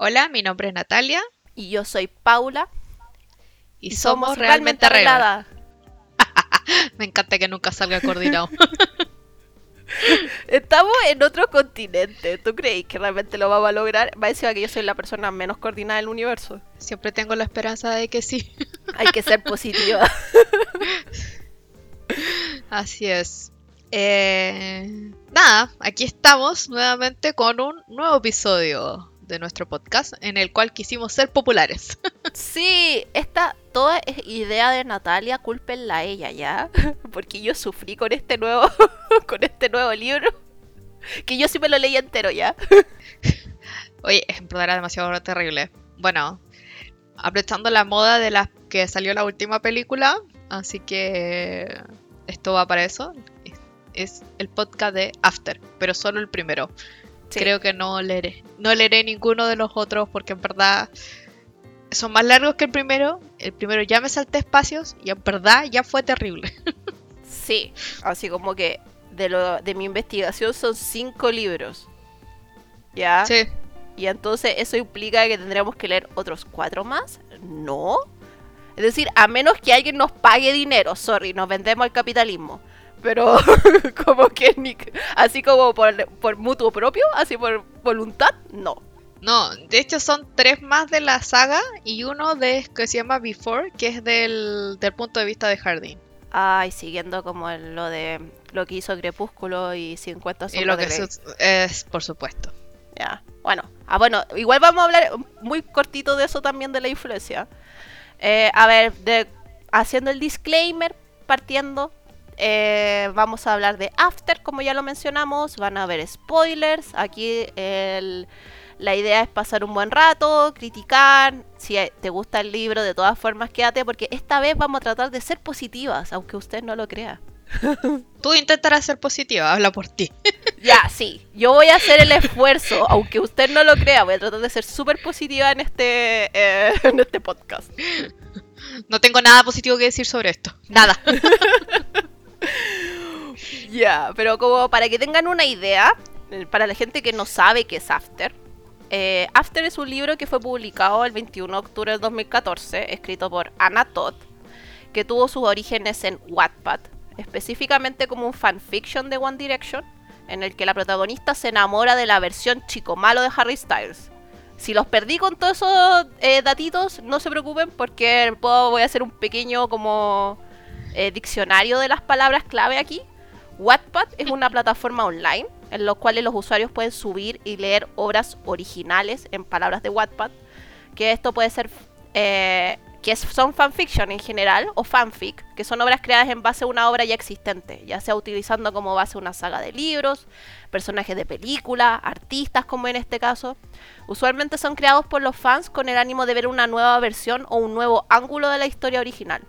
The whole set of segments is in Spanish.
Hola, mi nombre es Natalia Y yo soy Paula. y, somos, realmente arregladas. Me encanta que nunca salga coordinado. Estamos en otro continente. ¿Tú crees que realmente lo vamos a lograr? Va a decir que yo soy la persona menos coordinada del universo. Siempre tengo la esperanza de que sí. Hay que ser positiva. Así es. Eh, nada, aquí estamos nuevamente con un nuevo episodio de nuestro podcast en el cual quisimos ser populares. Sí, esta toda es idea de Natalia, cúlpenla a ella ya, porque yo sufrí con este nuevo con este nuevo libro que yo sí me lo leí entero ya. Oye, en verdad era demasiado terrible. Bueno, aprovechando la moda de la que salió la última película, así que esto va para eso. Es el podcast de After, pero solo el primero. Sí. Creo que no leeré. No leeré ninguno de los otros porque en verdad son más largos que el primero. El primero ya me salté espacios y en verdad ya fue terrible. Sí, así como que de lo de mi investigación son cinco libros. ¿Ya? Sí. Y entonces eso implica que tendremos que leer otros cuatro más. No. Es decir, a menos que alguien nos pague dinero, sorry, nos vendemos al capitalismo. Pero como que ni, así como por, por mutuo propio, así por voluntad, no. No, de hecho son tres más de la saga y uno de que se llama Before, que es del, del punto de vista de Hardin. Ay, siguiendo como lo de lo que hizo Crepúsculo y 50 Y sombras lo de que Grey. es, por supuesto. Ya. Bueno, ah, bueno, igual vamos a hablar muy cortito de eso también de la influencia. Eh, a ver, de, haciendo el disclaimer, partiendo, eh, vamos a hablar de After, como ya lo mencionamos. Van a haber spoilers. Aquí el- la idea es pasar un buen rato, criticar. Si te gusta el libro, de todas formas, quédate, porque esta vez vamos a tratar de ser positivas, aunque usted no lo crea. Tú intentarás ser positiva, habla por ti. Ya, sí. Yo voy a hacer el esfuerzo, aunque usted no lo crea. Voy a tratar de ser súper positiva en este, eh, en este podcast. No tengo nada positivo que decir sobre esto. Nada. Ya, pero como para que tengan una idea, eh, para la gente que no sabe qué es After. eh, After es un libro que fue publicado el 21 de octubre del 2014, escrito por Anna Todd, que tuvo sus orígenes en Wattpad, específicamente como un fanfiction de One Direction, en el que la protagonista se enamora de la versión chico malo de Harry Styles. Si los perdí con todos esos eh, datitos, no se preocupen porque voy a hacer un pequeño como eh, diccionario de las palabras clave aquí. Wattpad es una plataforma online en la cual los usuarios pueden subir y leer obras originales en palabras de Wattpad. Que esto puede ser eh, que son fanfiction en general o fanfic, que son obras creadas en base a una obra ya existente, ya sea utilizando como base una saga de libros, personajes de película, artistas como en este caso. Usualmente son creados por los fans con el ánimo de ver una nueva versión o un nuevo ángulo de la historia original.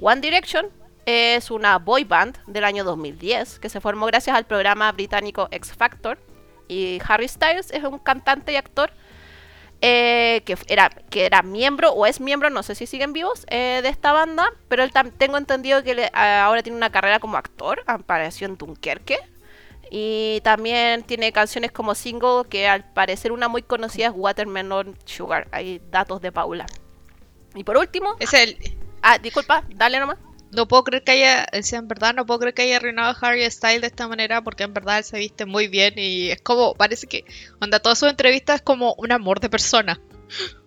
One Direction es una boy band del año 2010 que se formó gracias al programa británico X Factor. Y Harry Styles es un cantante y actor eh, que, era, que era miembro o es miembro, no sé si siguen vivos, eh, de esta banda. Pero tengo entendido que ahora tiene una carrera como actor, apareció en Dunkerque. Y también tiene canciones como single que al parecer una muy conocida es Watermelon Sugar. Hay datos de Paula. Y por último, Es el. Ah, disculpa, dale nomás. No puedo creer que haya. en verdad, no puedo creer que haya arruinado a Harry Styles de esta manera porque en verdad él se viste muy bien y es como. Parece que. Onda, todas sus entrevistas es como un amor de persona.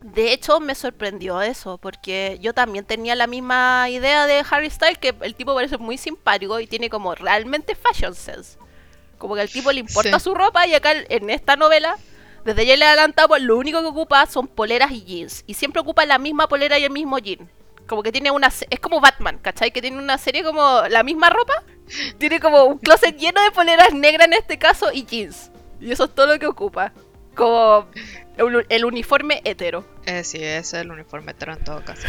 De hecho, me sorprendió eso, porque yo también tenía la misma idea de Harry Styles, que el tipo parece muy simpático y tiene como realmente fashion sense. Como que al tipo le importa Sí. su ropa y acá en esta novela, desde ya le he adelantado, pues lo único que ocupa son poleras y jeans. Y siempre ocupa la misma polera y el mismo jean. Como que tiene una... Es como Batman, ¿cachai? Que tiene una serie como la misma ropa. Tiene como un closet lleno de poleras negras en este caso y jeans. Y eso es todo lo que ocupa. Como el, uniforme hetero. Eh, sí, ese es el uniforme hetero en todo caso.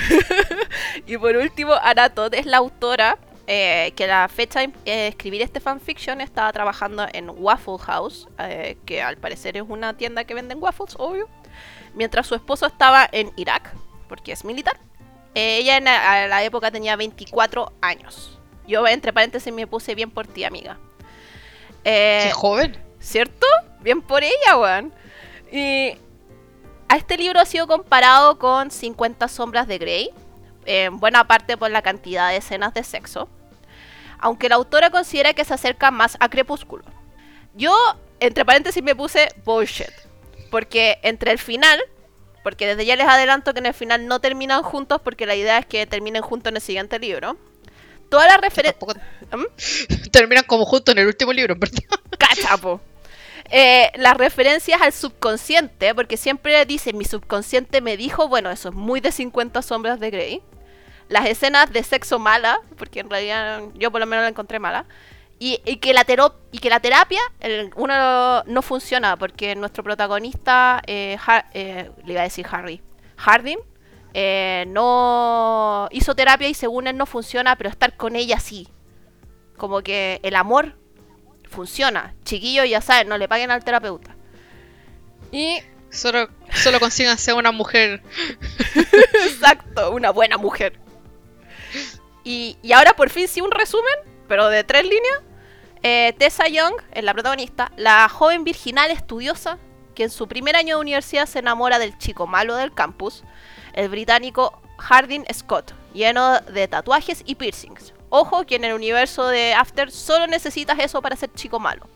Y por último, Anna Todd es la autora eh, que a la fecha de eh, escribir este fanfiction estaba trabajando en Waffle House, eh, que al parecer es una tienda que venden waffles, obvio. Mientras su esposo estaba en Irak, porque es militar. Eh, ella en la, a la época tenía 24 años. Yo entre paréntesis me puse bien por ti, amiga. Eh, Qué joven. ¿Cierto? Bien por ella, weón. Y a este libro ha sido comparado con 50 sombras de Grey, en buena parte por la cantidad de escenas de sexo, aunque la autora considera que se acerca más a Crepúsculo. Yo, entre paréntesis, me puse bullshit, porque entre el final, porque desde ya les adelanto que en el final no terminan juntos, porque la idea es que terminen juntos en el siguiente libro. Todas las referencias... Tampoco terminan como juntos en el último libro, ¿verdad? Cachapo. Eh, las referencias al subconsciente, porque siempre dice mi subconsciente me dijo, bueno, eso es muy de 50 sombras de Grey. Las escenas de sexo mala, porque en realidad yo por lo menos la encontré mala. Y, y que, la y que la terapia, el- uno no funciona, porque nuestro protagonista, eh, eh, le iba a decir Harry, Hardin, eh, no hizo terapia y según él no funciona, pero estar con ella sí. Como que el amor funciona. Chiquillos, ya saben, no le paguen al terapeuta. Y, Solo, solo consigan ser una mujer. exacto, una buena mujer. Y, y ahora por fin sí un resumen, pero de tres líneas. Eh, Tessa Young es la protagonista, la joven virginal estudiosa que en su primer año de universidad se enamora del chico malo del campus, el británico Hardin Scott, lleno de tatuajes y piercings. Ojo que en el universo de After solo necesitas eso para ser chico malo.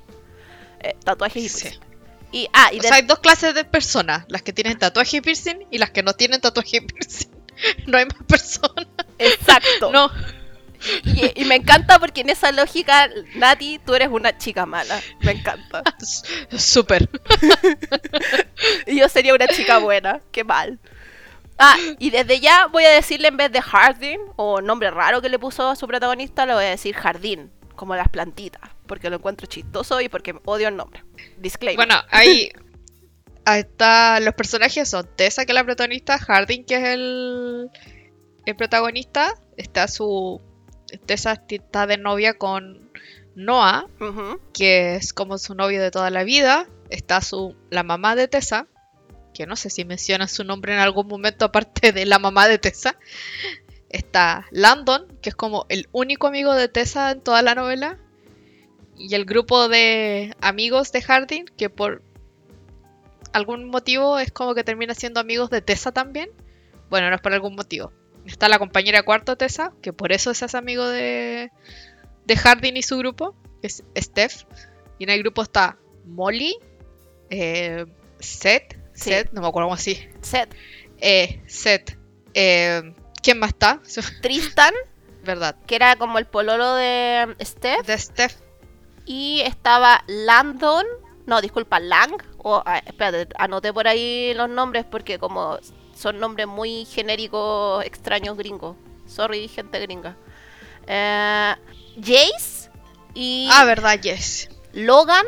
Eh, tatuajes y Sí. piercings. Y, ah, y O de- sea, hay dos clases de personas: las que tienen tatuaje y piercing y las que no tienen tatuaje y piercing. No hay más personas. exacto. No. Y, y me encanta porque en esa lógica, Nati, tú eres una chica mala. Me encanta. Súper. Y yo sería una chica buena. Qué mal. Ah, y desde ya voy a decirle en vez de Hardin, o nombre raro que le puso a su protagonista, le voy a decir Jardín, como las plantitas, porque lo encuentro chistoso y porque odio el nombre. Disclaimer. Bueno, ahí, ahí está. Los personajes son Tessa, que es la protagonista, Harding, que es el, el protagonista. Está su. Tessa está de novia con Noah, que es como su novio de toda la vida. Está su la mamá de Tessa, que no sé si menciona su nombre en algún momento aparte de la mamá de Tessa. Está Landon, que es como el único amigo de Tessa en toda la novela. Y el grupo de amigos de Harding, que por algún motivo es como que termina siendo amigos de Tessa también. Bueno, no es por algún motivo. Está la compañera cuarto Tessa, que por eso se hace amigo de, de Harding y su grupo, que es Steph. Y en el grupo está Molly, eh, Seth, Sí. Seth, no me acuerdo cómo así. Seth, Eh, Seth. eh, ¿Quién más está? Tristan, ¿Verdad? que era como el pololo de Steph, De Steph. y estaba Landon, no, disculpa, Lang, o, ah, espérate, anoté por ahí los nombres porque como son nombres muy genéricos, extraños gringos. Sorry, gente gringa. Eh, Jace y Ah, ¿verdad? Yes. Logan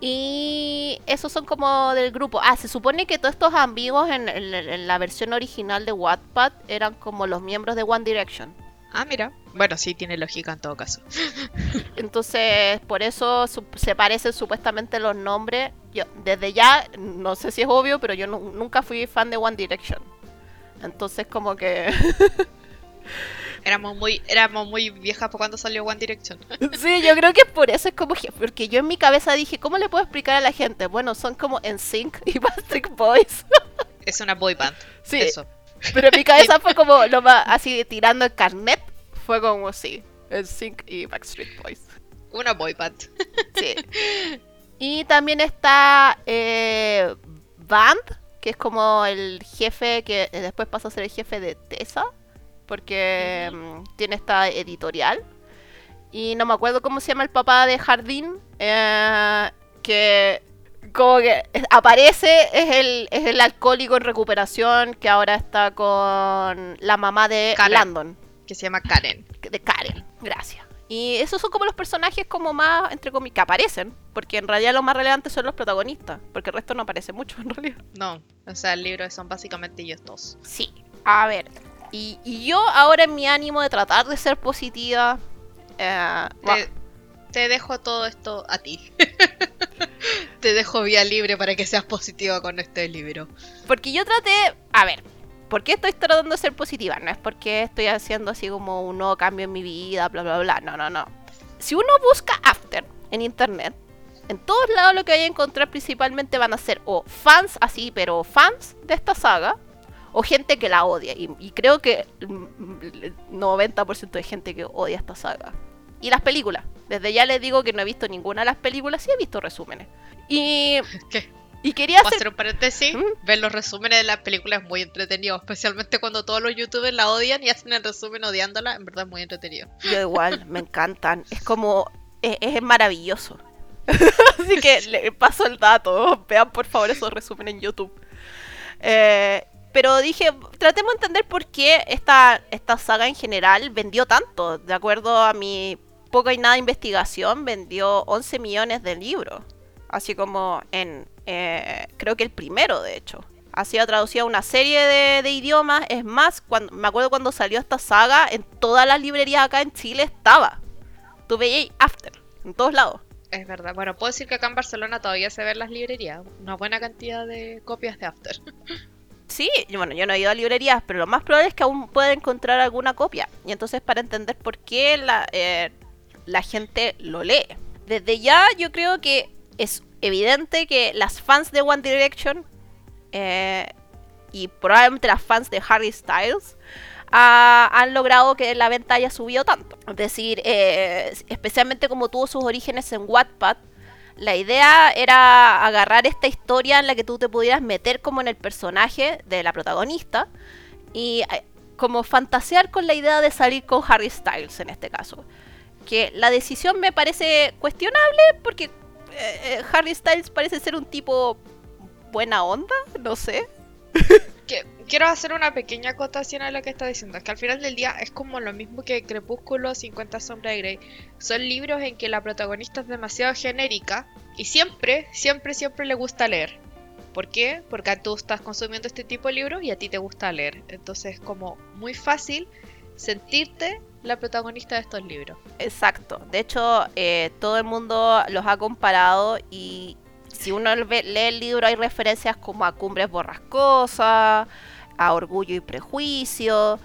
y esos son como del grupo. Ah, se supone que todos estos amigos en, en- en la versión original de Wattpad eran como los miembros de One Direction. Ah, mira. Bueno, sí, tiene lógica en todo caso. Entonces, por eso se parecen supuestamente los nombres. Yo, desde ya, no sé si es obvio, pero yo nu- nunca fui fan de One Direction. Entonces, como que. Éramos muy, éramos muy viejas por cuando salió One Direction. sí, yo creo que por eso es como. que- Porque yo en mi cabeza dije, ¿cómo le puedo explicar a la gente? Bueno, son como NSYNC y Backstreet Boys. Es una boy band. sí, Eso. pero en mi cabeza fue como lo más así tirando el carnet. Fue como, sí, NSYNC y Backstreet Boys. Una boy band. Sí. Y también está eh, Band, que es como el jefe que eh, después pasa a ser el jefe de Tessa, porque mm, tiene esta editorial. Y no me acuerdo cómo se llama el papá de Jardín, eh, que como que aparece, es el, es el alcohólico en recuperación que ahora está con la mamá de Karen. Landon Que se llama Karen. de Karen, gracias. Y esos son como los personajes como más, entre comillas, que aparecen, porque en realidad los más relevantes son los protagonistas, porque el resto no aparece mucho en realidad. No, o sea, el libro son básicamente ellos dos. Sí, a ver. Y, y yo ahora en mi ánimo de tratar de ser positiva, eh, Te, te dejo todo esto a ti. te dejo vía libre para que seas positiva con este libro. porque yo traté, a ver, ¿por qué estoy tratando de ser positiva? No es porque estoy haciendo así como un nuevo cambio en mi vida, bla, bla, bla, no, no, no. Si uno busca After en internet, en todos lados lo que vaya a encontrar principalmente van a ser o fans así, pero fans de esta saga, o gente que la odia. Y, creo que el 90% de gente que odia esta saga. Y las películas. Desde ya les digo que no he visto ninguna de las películas, sí he visto resúmenes. Y... ¿Qué? Y quería hacer... hacer un paréntesis. ¿Mm? Ver los resúmenes de las películas es muy entretenido. Especialmente cuando todos los youtubers la odian y hacen el resumen odiándola. En verdad es muy entretenido. Yo igual, me encantan. Es como... Es, es maravilloso. Así que le paso el dato. Vean por favor esos resúmenes en YouTube. Eh, pero dije, tratemos de entender por qué esta, esta saga en general vendió tanto. De acuerdo a mi poca y nada investigación, vendió 11 millones de libros. Así como en, eh, creo que el primero de hecho. Ha sido traducido a una serie de, idiomas. Es más, cuando, me acuerdo cuando salió esta saga, en todas las librerías acá en Chile estaba. Tú veías After, en todos lados. Es verdad. Bueno, puedo decir que acá en Barcelona todavía se ven las librerías. Una buena cantidad de copias de After. Sí, bueno, yo no he ido a librerías, pero lo más probable es que aún pueda encontrar alguna copia. Y entonces para entender por qué la, eh, la gente lo lee. Desde ya yo creo que es evidente que las fans de One Direction eh, y probablemente las fans de Harry Styles han logrado que la venta haya subido tanto. Es decir, eh, especialmente como tuvo sus orígenes en Wattpad, la idea era agarrar esta historia en la que tú te pudieras meter como en el personaje de la protagonista y eh, como fantasear con la idea de salir con Harry Styles en este caso. Que la decisión me parece cuestionable porque eh, eh, Harry Styles parece ser un tipo buena onda, no sé. quiero hacer una pequeña acotación a lo que está diciendo. Es que al final del día es como lo mismo que Crepúsculo 50 Sombras de Grey. Son libros en que la protagonista es demasiado genérica y siempre, siempre, siempre le gusta leer. ¿Por qué? Porque tú estás consumiendo este tipo de libros y a ti te gusta leer. Entonces es como muy fácil sentirte la protagonista de estos libros. Exacto. De hecho, eh, todo el mundo los ha comparado y si uno lee el libro hay referencias como a Cumbres Borrascosas, a Orgullo y Prejuicio,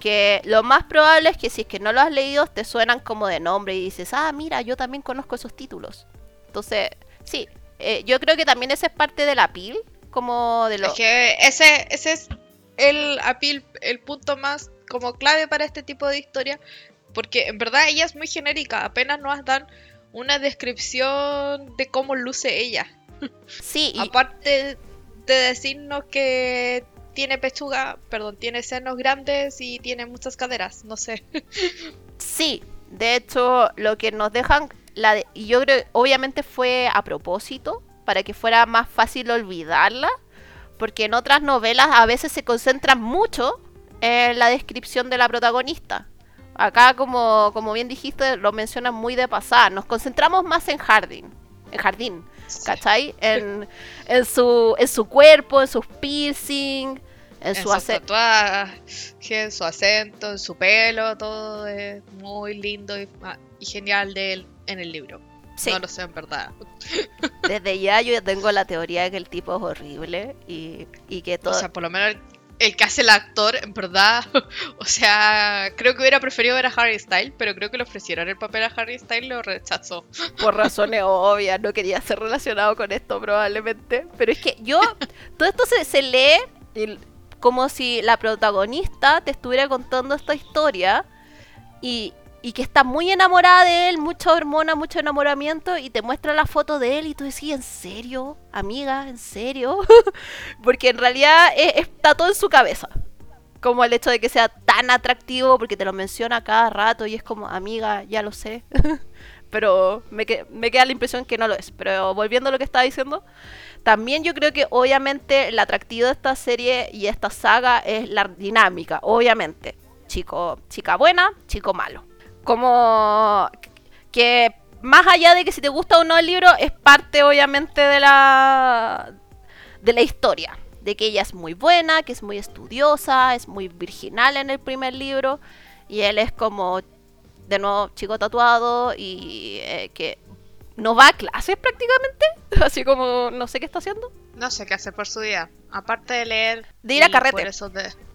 que lo más probable es que si es que no lo has leído te suenan como de nombre y dices, ah, mira, yo también conozco esos títulos. Entonces, sí, eh, yo creo que también ese es parte de la pil, como de lo... Es que ese, ese es el apil, el punto más como clave para este tipo de historia, porque en verdad ella es muy genérica, apenas nos dan una descripción de cómo luce ella. Sí. Y... Aparte de decirnos que tiene pechuga, perdón, tiene senos grandes y tiene muchas caderas, no sé. Sí, de hecho, lo que nos dejan, la y yo creo, obviamente fue a propósito, para que fuera más fácil olvidarla, porque en otras novelas a veces se concentran mucho en la descripción de la protagonista. Acá, como, como bien dijiste, lo mencionan muy de pasada. Nos concentramos más en Jardín. En Jardín. ¿Cachai? En, en, su, en su cuerpo, en sus piercing, en, su acento. en su acento, en su pelo, todo es muy lindo y, ah, genial de él en el libro. No lo sé, en verdad. Desde ya yo tengo la teoría de que el tipo es horrible y, y que todo... O sea, por lo menos el que hace el actor, en verdad, o sea, creo que hubiera preferido ver a Harry Styles, pero creo que le ofrecieron el papel a Harry Styles y lo rechazó. Por razones obvias, no quería ser relacionado con esto probablemente. Pero es que yo, todo esto se, se lee como si la protagonista te estuviera contando esta historia y, y que está muy enamorada de él, mucha hormona, mucho enamoramiento, y te muestra la foto de él y tú decís, ¿en serio? Amiga, ¿en serio? porque en realidad está todo en su cabeza. Como el hecho de que sea tan atractivo, porque te lo menciona cada rato y es como, amiga, ya lo sé. Pero me, me queda la impresión que no lo es. Pero volviendo a lo que estaba diciendo, también yo creo que obviamente el atractivo de esta serie y esta saga es la dinámica, obviamente. Chico, chica buena, chico malo como que más allá de que si te gusta o no el libro, es parte obviamente de la de la historia, de que ella es muy buena, que es muy estudiosa, es muy virginal en el primer libro y él es como de nuevo chico tatuado y eh, que no va a clases prácticamente, así como no sé qué está haciendo. No sé qué hace por su día, aparte de leer, de ir a carrete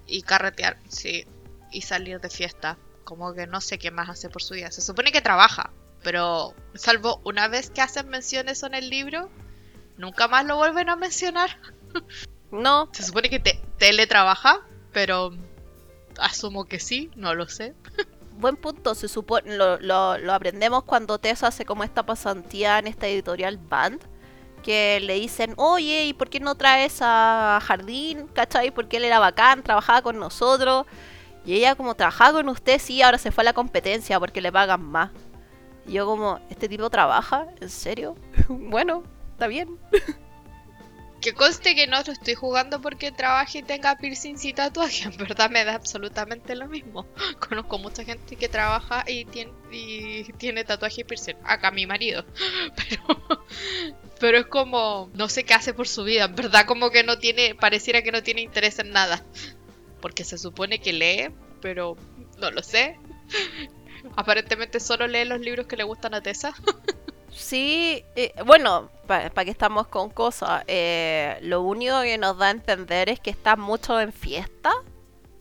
y carretear, sí, y salir de fiesta como que no sé qué más hace por su vida. Se supone que trabaja, pero salvo una vez que hacen mención eso en el libro, nunca más lo vuelven a mencionar. No, Se supone que te teletrabaja, pero asumo que sí, no lo sé. buen punto. Se supone, lo, lo- lo aprendemos cuando Tessa hace como esta pasantía en esta editorial Band. Que le dicen, oye, ¿y por qué no traes a Jardín? ¿Cachai? Porque él era bacán, trabajaba con nosotros. Y ella como trabajaba con usted, sí, ahora se fue a la competencia porque le pagan más. Y yo como, ¿este tipo trabaja? ¿En serio? bueno, está bien. Que conste que no lo estoy jugando porque trabaje y tenga piercings y tatuaje. En verdad me da absolutamente lo mismo. Conozco mucha gente que trabaja y tiene, y tiene tatuaje y piercing. Acá mi marido. Pero, pero es como, no sé qué hace por su vida. En verdad como que no tiene, pareciera que no tiene interés en nada. Porque se supone que lee, pero no lo sé. Aparentemente solo lee los libros que le gustan a Tessa. Sí, eh, bueno, para que estamos con cosas, eh, lo único que nos da a entender es que está mucho en fiesta.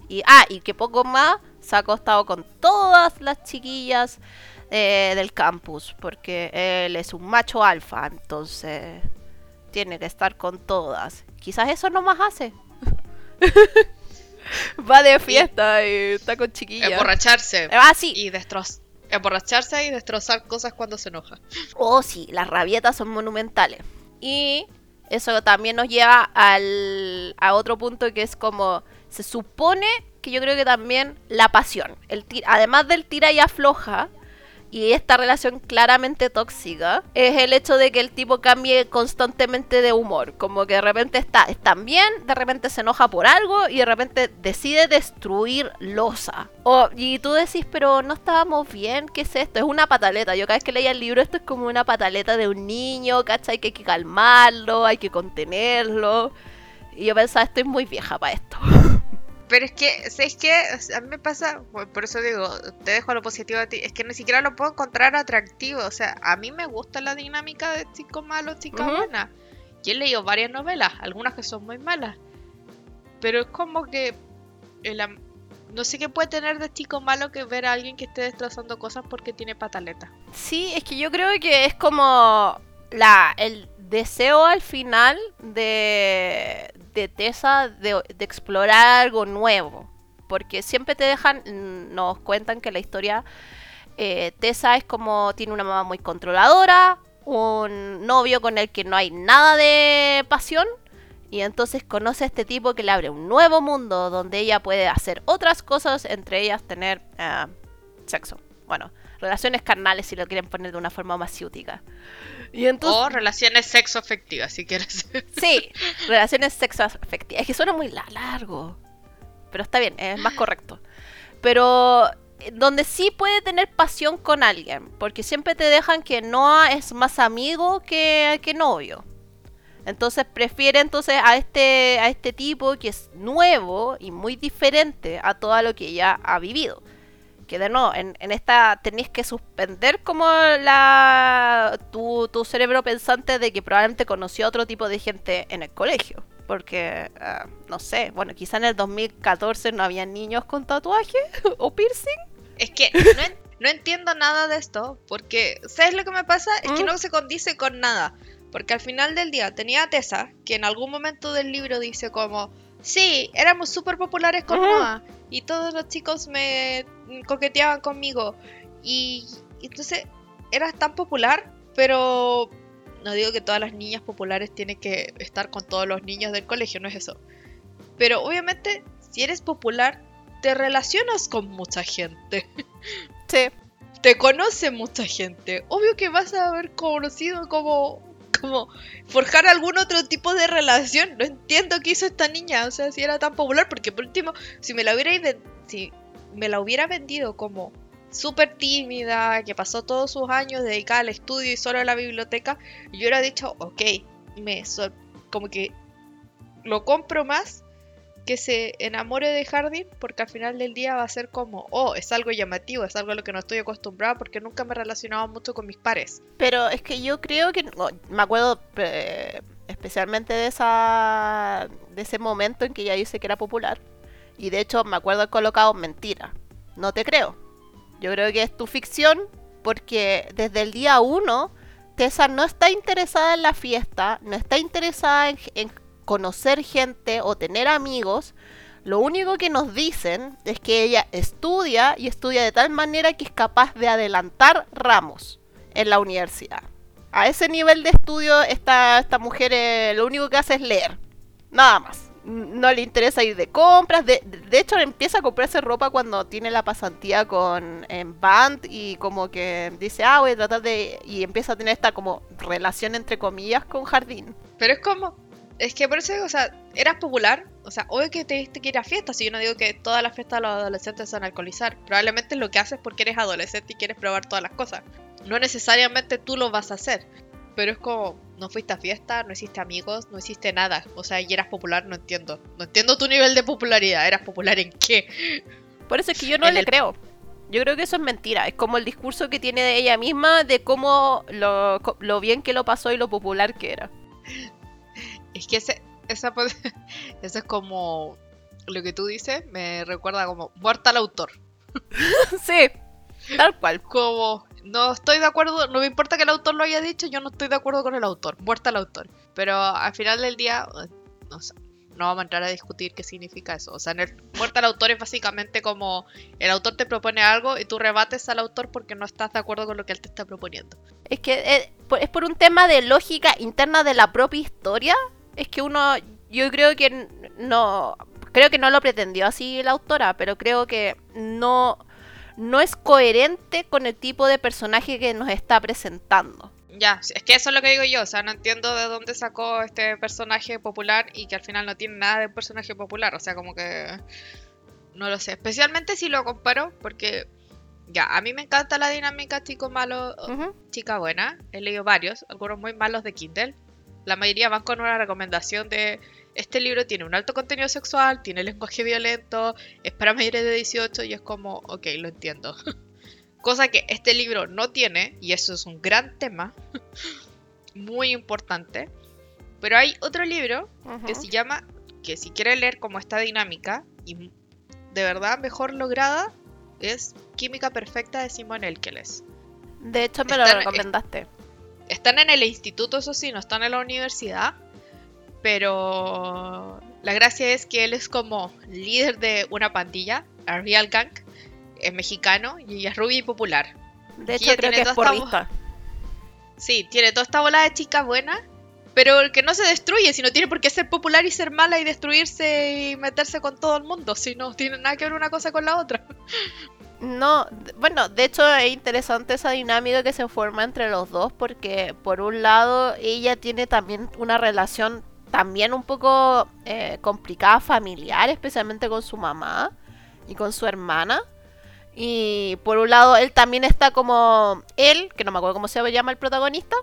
Y, ah, y que poco más se ha acostado con todas las chiquillas eh, del campus, porque él es un macho alfa, entonces tiene que estar con todas. Quizás eso no más hace. Va de fiesta y está con chiquillas. Emborracharse. Ah, sí. y destrozar. Emborracharse y destrozar cosas cuando se enoja. Oh, sí, las rabietas son monumentales. Y eso también nos lleva al, a otro punto que es como, se supone que yo creo que también la pasión, el además del tira y afloja, y esta relación claramente tóxica, es el hecho de que el tipo cambie constantemente de humor. Como que de repente está, están bien, de repente se enoja por algo y de repente decide destruir losa. O, y tú decís, pero no estábamos bien, ¿qué es esto? Es una pataleta. Yo cada vez que leía el libro, esto es como una pataleta de un niño, ¿cachai? Hay que calmarlo, hay que contenerlo. Y yo pensaba, estoy muy vieja para esto. Pero es que, ¿sabes qué? A mí me pasa, por eso digo, te dejo lo positivo a ti, es que ni siquiera lo puedo encontrar atractivo. O sea, a mí me gusta la dinámica de chico malo, chica Ujú. buena. Yo he leído varias novelas, algunas que son muy malas. Pero es como que el no sé qué puede tener de chico malo que ver a alguien que esté destrozando cosas porque tiene pataleta. Sí, es que yo creo que es como la, el deseo al final de, Tessa de, de explorar algo nuevo. Porque siempre te dejan, mm, nos cuentan que la historia, eh, Tessa es como, tiene una mamá muy controladora, un novio con el que no hay nada de pasión. Y entonces conoce a este tipo que le abre un nuevo mundo donde ella puede hacer otras cosas, entre ellas tener eh, sexo. Bueno, relaciones carnales si lo quieren poner de una forma más ciútica. Y entonces, O relaciones sexoafectivas, si quieres. sí, relaciones sexoafectivas. Es que suena muy la- largo, pero está bien, es más correcto. Pero eh, donde sí puede tener pasión con alguien, porque siempre te dejan que Noah es más amigo que, que novio. Entonces prefiere entonces a este, a este tipo que es nuevo y muy diferente a todo lo que ella ha vivido. Que de nuevo, en, en esta tenéis que suspender como la tu, tu cerebro pensante de que probablemente conoció a otro tipo de gente en el colegio. Porque, ah, no sé, bueno, quizá en el 2014 no había niños con tatuaje o piercing. Es que no, en- no entiendo nada de esto, porque ¿sabes lo que me pasa? Es que ¿Mm? no se condice con nada. Porque al final del día tenía a Tessa, que en algún momento del libro dice como, sí, éramos súper populares con Ujú. Noah, y todos los chicos me coqueteaban conmigo. Y, y entonces eras tan popular, pero no digo que todas las niñas populares tienen que estar con todos los niños del colegio, no es eso. Pero obviamente, si eres popular, te relacionas con mucha gente. Sí. Te conoce mucha gente. Obvio que vas a haber conocido como, como forjar algún otro tipo de relación. No entiendo qué hizo esta niña. O sea, si era tan popular. Porque por último, si me la hubiera, ven- si me la hubiera vendido como súper tímida, que pasó todos sus años dedicada al estudio y solo a la biblioteca, yo hubiera dicho, ok, me sor- como que lo compro más que se enamore de Hardin porque al final del día va a ser como, oh, es algo llamativo, es algo a lo que no estoy acostumbrada porque nunca me he relacionado mucho con mis pares. Pero es que yo creo que me acuerdo eh, especialmente de esa de ese momento en que ella dice que era popular y de hecho me acuerdo haber colocado mentira. No te creo. Yo creo que es tu ficción porque desde el día uno Tessa no está interesada en la fiesta, no está interesada en, en conocer gente o tener amigos. Lo único que nos dicen es que ella estudia y estudia de tal manera que es capaz de adelantar ramos en la universidad. A ese nivel de estudio esta, esta mujer eh, lo único que hace es leer. Nada más. No le interesa ir de compras. De, de hecho, empieza a comprarse ropa cuando tiene la pasantía con Band y como que dice, ah, voy a tratar de... Y empieza a tener esta como relación entre comillas con Jardín. Pero es como, es que por eso o sea, eras popular, o sea, obvio que te diste que ir a fiestas, si yo no digo que todas las fiestas de los adolescentes son alcoholizar, probablemente lo que haces porque eres adolescente y quieres probar todas las cosas. No necesariamente tú lo vas a hacer, pero es como, no fuiste a fiesta, no hiciste amigos, no hiciste nada, o sea, y eras popular, no entiendo. No entiendo tu nivel de popularidad, ¿eras popular en qué? Por eso es que yo no En le el- creo. Yo creo que eso es mentira. Es como el discurso que tiene de ella misma de cómo lo, lo bien que lo pasó y lo popular que era. Es que ese, esa, eso es como lo que tú dices, me recuerda como muerta al autor. sí, tal cual. como no estoy de acuerdo, no me importa que el autor lo haya dicho, yo no estoy de acuerdo con el autor, muerta el autor. Pero al final del día, no sé, no vamos a entrar a discutir qué significa eso. O sea, el, muerta el autor es básicamente como el autor te propone algo y tú rebates al autor porque no estás de acuerdo con lo que él te está proponiendo. Es que eh, es por un tema de lógica interna de la propia historia. Es que uno, yo creo que no, creo que no lo pretendió así la autora, pero creo que no, no es coherente con el tipo de personaje que nos está presentando. Ya, es que eso es lo que digo yo, o sea, no entiendo de dónde sacó este personaje popular y que al final no tiene nada de personaje popular, o sea, como que no lo sé, especialmente si lo comparo porque ya, a mí me encanta la dinámica chico malo, chica buena, he leído varios, algunos muy malos de Kindle, la mayoría van con una recomendación de este libro tiene un alto contenido sexual, tiene lenguaje violento, es para mayores de 18 y es como, ok, lo entiendo. Cosa que este libro no tiene, y eso es un gran tema, muy importante. Pero hay otro libro que se llama, que si quiere leer como esta dinámica, y de verdad mejor lograda, es Química Perfecta de Simon Elkeles. De hecho, me lo recomendaste. Están en el instituto, eso sí, no están en la universidad. Pero la gracia es que él es como líder de una pandilla, a Real Gang, es mexicano y es rubio y popular. De hecho, creo que es porrista. Sí, tiene toda esta bola de chica buena, pero que no se destruye, sino tiene por qué ser popular y ser mala y destruirse y meterse con todo el mundo, si no tiene nada que ver una cosa con la otra. No, bueno, de hecho es interesante esa dinámica que se forma entre los dos porque por un lado ella tiene también una relación también un poco eh, complicada familiar, especialmente con su mamá y con su hermana. Y por un lado él también está como él, que no me acuerdo cómo se llama el protagonista.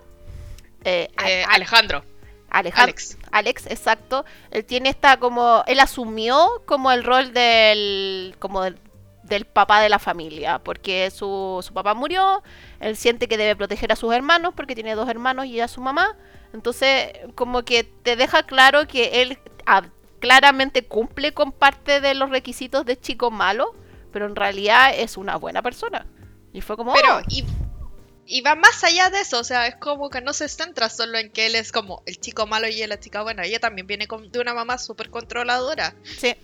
eh, Eh, Alejandro, Alejandro. Alex. Alex, exacto. Él tiene esta como. Él asumió como el rol del. como del, del papá de la familia. Porque su, su papá murió. Él siente que debe proteger a sus hermanos. Porque tiene dos hermanos y a su mamá. Entonces, como que te deja claro que él ah, claramente cumple con parte de los requisitos de chico malo. Pero en realidad es una buena persona. Y fue como. Pero, "Oh". y, y va más allá de eso, o sea, es como que no se centra solo en que él es como el chico malo y la chica buena. Ella también viene con- de una mamá súper controladora. Sí.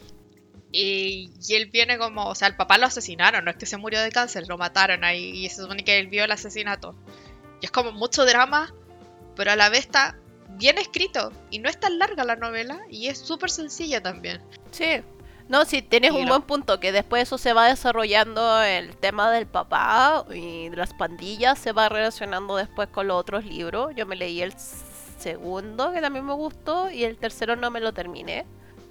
Y, y él viene como, o sea, el papá lo asesinaron, no es que se murió de cáncer, lo mataron ahí y se supone que él vio el asesinato. Y es como mucho drama, pero a la vez está bien escrito y no es tan larga la novela y es súper sencilla también. Sí. No, sí, tienes Y un lo- buen punto, que después eso se va desarrollando el tema del papá y de las pandillas, se va relacionando después con los otros libros. Yo me leí el segundo, que también me gustó, y el tercero no me lo terminé,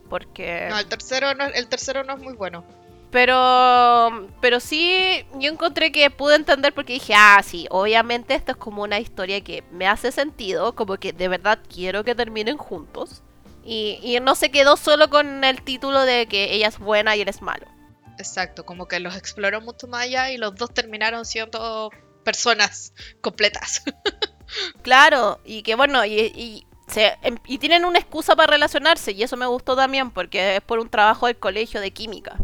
porque... No, el tercero no, el tercero no es muy bueno. Pero, pero sí, yo encontré que pude entender porque dije, ah, sí, obviamente esto es como una historia que me hace sentido, como que de verdad quiero que terminen juntos. Y, y no se quedó solo con el título de que ella es buena y él es malo. Exacto, como que los exploró mucho más allá y los dos terminaron siendo personas completas. Claro, y que bueno, y, y, se, em- y tienen una excusa para relacionarse, y eso me gustó también, porque es por un trabajo del colegio de química.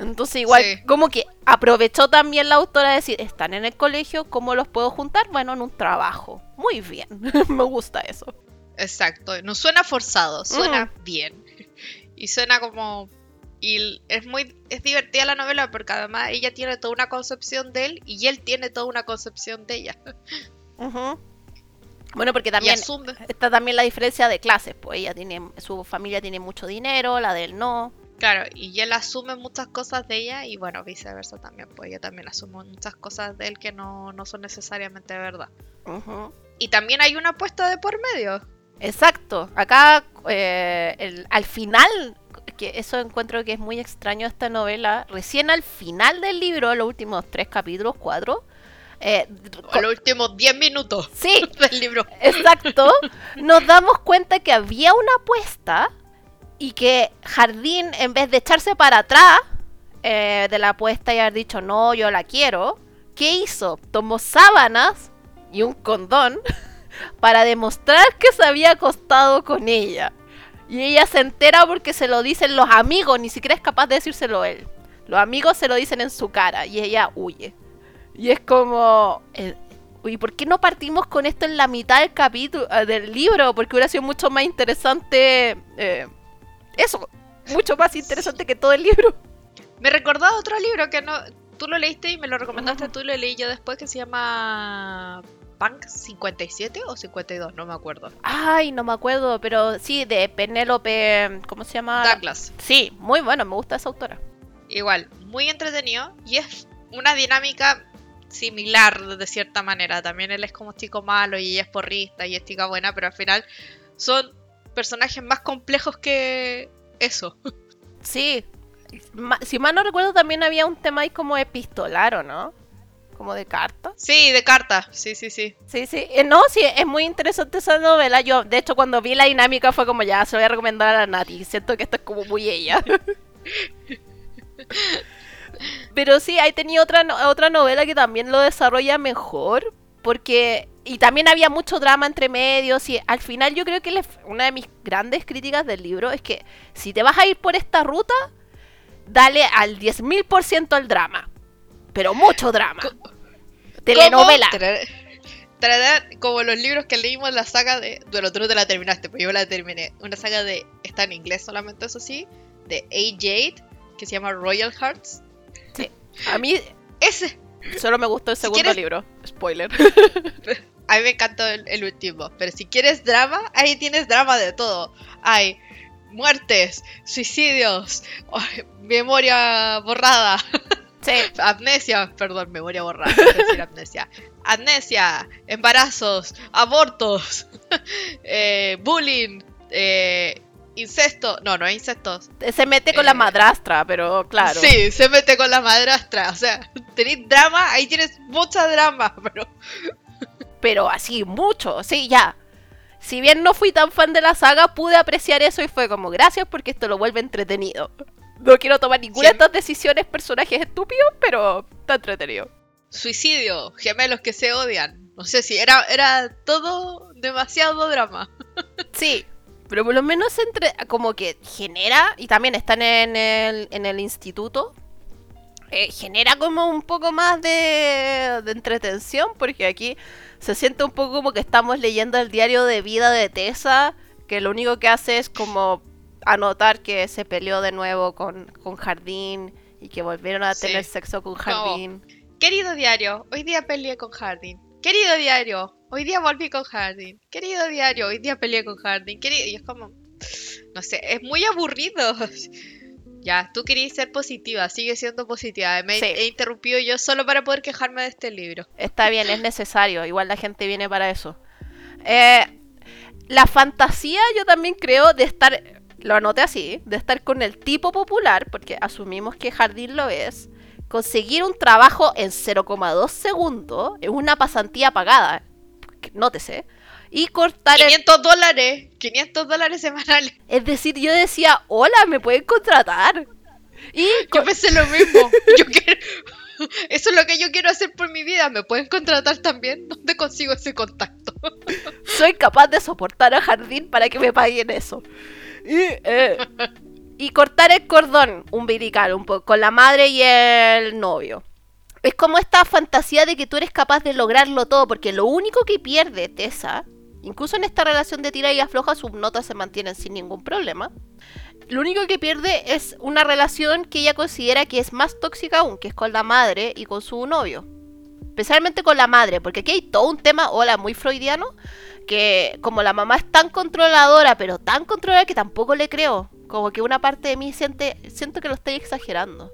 Entonces igual, Sí. como que aprovechó también la autora de decir, están en el colegio, ¿cómo los puedo juntar? Bueno, en un trabajo. Muy bien, me gusta eso. Exacto, no suena forzado, suena bien. Y suena como... Y es muy... Es divertida la novela porque además ella tiene toda una concepción de él y él tiene toda una concepción de ella. Bueno, porque también está también la diferencia de clases, pues ella tiene, su familia tiene mucho dinero, la de él no. Claro, y él asume muchas cosas de ella y bueno, viceversa también, pues ella también asume muchas cosas de él que no, no son necesariamente verdad. Y también hay una apuesta de por medio. Exacto. Acá, eh, el- al final, que eso encuentro que es muy extraño esta novela, recién al final del libro, los últimos tres capítulos, cuatro, eh, los últimos 10 minutos sí, del libro. exacto, nos damos cuenta que había una apuesta y que Jardín, en vez de echarse para atrás eh, de la apuesta y haber dicho, no, yo la quiero, ¿qué hizo? Tomó sábanas y un condón para demostrar que se había acostado con ella. Y ella se entera porque se lo dicen los amigos, ni siquiera es capaz de decírselo él. Los amigos se lo dicen en su cara y ella huye. Y es como... eh, ¿Y por qué no partimos con esto en la mitad del capítulo eh, del libro? Porque hubiera sido mucho más interesante... eh, eso, mucho más interesante que todo el libro. Me recordó a otro libro que no. Tú lo leíste y me lo recomendaste Ujú. tú lo leí yo después que se llama. Punk 57 o 52, no me acuerdo. Ay, no me acuerdo, pero sí, de Penélope... ¿Cómo se llama? Douglas. Sí, muy bueno, me gusta esa autora. Igual, muy entretenido y es una dinámica similar de cierta manera. También él es como chico malo y ella es porrista y es chica buena, pero al final son personajes más complejos que eso. Sí. Si mal no recuerdo, también había un tema ahí como epistolar, ¿o no? Como de carta. Sí, de carta, sí, sí, sí. Sí, sí. Eh, no, sí, es muy interesante esa novela. Yo, de hecho, cuando vi la dinámica fue como ya, se lo voy a recomendar a la Nati. Siento que esto es como muy ella. Pero sí, ahí tenía otra, no- otra novela que también lo desarrolla mejor. Porque. Y también había mucho drama entre medios. Y al final, yo creo que una de mis grandes críticas del libro es que si te vas a ir por esta ruta, dale al 10.000% al drama. Pero mucho drama. Telenovela. Como traer- traer como los libros que leímos la saga de. Bueno, tú no te la terminaste, pero yo la terminé. Una saga de. Está en inglés solamente, eso sí. De A. Jade, que se llama Royal Hearts. A mí Ese. Solo me gustó el Si segundo quieres- libro. Spoiler. A mí me encantó el, el último. Pero si quieres drama, ahí tienes drama de todo. Hay muertes, suicidios, memoria borrada. Sí. Amnesia, perdón, memoria borrada. decir amnesia. Amnesia, embarazos, abortos, eh, bullying, eh, incesto. No, no es incesto. Se mete con la Eh, madrastra, pero claro. Sí, se mete con la madrastra. O sea, tenéis drama, ahí tienes mucha drama. Pero Pero así, mucho. Sí, ya. Si bien no fui tan fan de la saga, pude apreciar eso y fue como gracias porque esto lo vuelve entretenido. No quiero tomar ninguna de estas decisiones, personajes estúpidos, pero está entretenido. suicidio, gemelos que se odian. No sé si era, era todo demasiado drama. Sí, pero por lo menos entre, como que genera, y también están en el, en el instituto, eh, genera como un poco más de, de entretención, porque aquí se siente un poco como que estamos leyendo el diario de vida de Tessa, que lo único que hace es como anotar que se peleó de nuevo con, con Jardín y que volvieron a Sí. tener sexo con Jardín. Querido diario, hoy día peleé con Harding. Querido diario, hoy día volví con Harding. Querido diario, hoy día peleé con Harding. Querido... Y es como... No sé, es muy aburrido. Ya, tú querías ser positiva, sigue siendo positiva. Me Sí. he interrumpido yo solo para poder quejarme de este libro. Está bien, es necesario. Igual la gente viene para eso. Eh, la fantasía, yo también creo, de estar. Lo anoté así: de estar con el tipo popular, porque asumimos que Jardín lo es. Conseguir un trabajo en 0,2 segundos es una pasantía pagada. que- Nótese. Y cortar el- 500 dólares, 500 dólares semanales. Es decir, yo decía: Hola, ¿me pueden contratar? Y Yo pensé lo mismo. Yo quiero... Eso es lo que yo quiero hacer por mi vida. ¿Me pueden contratar también? ¿Dónde consigo ese contacto? soy capaz de soportar a Jardín para que me paguen eso. Y, eh, y cortar el cordón umbilical un poco con la madre y el novio. Es como esta fantasía de que tú eres capaz de lograrlo todo, porque lo único que pierde Tessa, incluso en esta relación de tira y afloja, sus notas se mantienen sin ningún problema. Lo único que pierde es una relación que ella considera que es más tóxica aún, que es con la madre y con su novio. Especialmente con la madre, porque aquí hay todo un tema, hola, muy freudiano, que como la mamá es tan controladora, pero tan controladora que tampoco le creo. Como que una parte de mí siente, siento que lo estoy exagerando.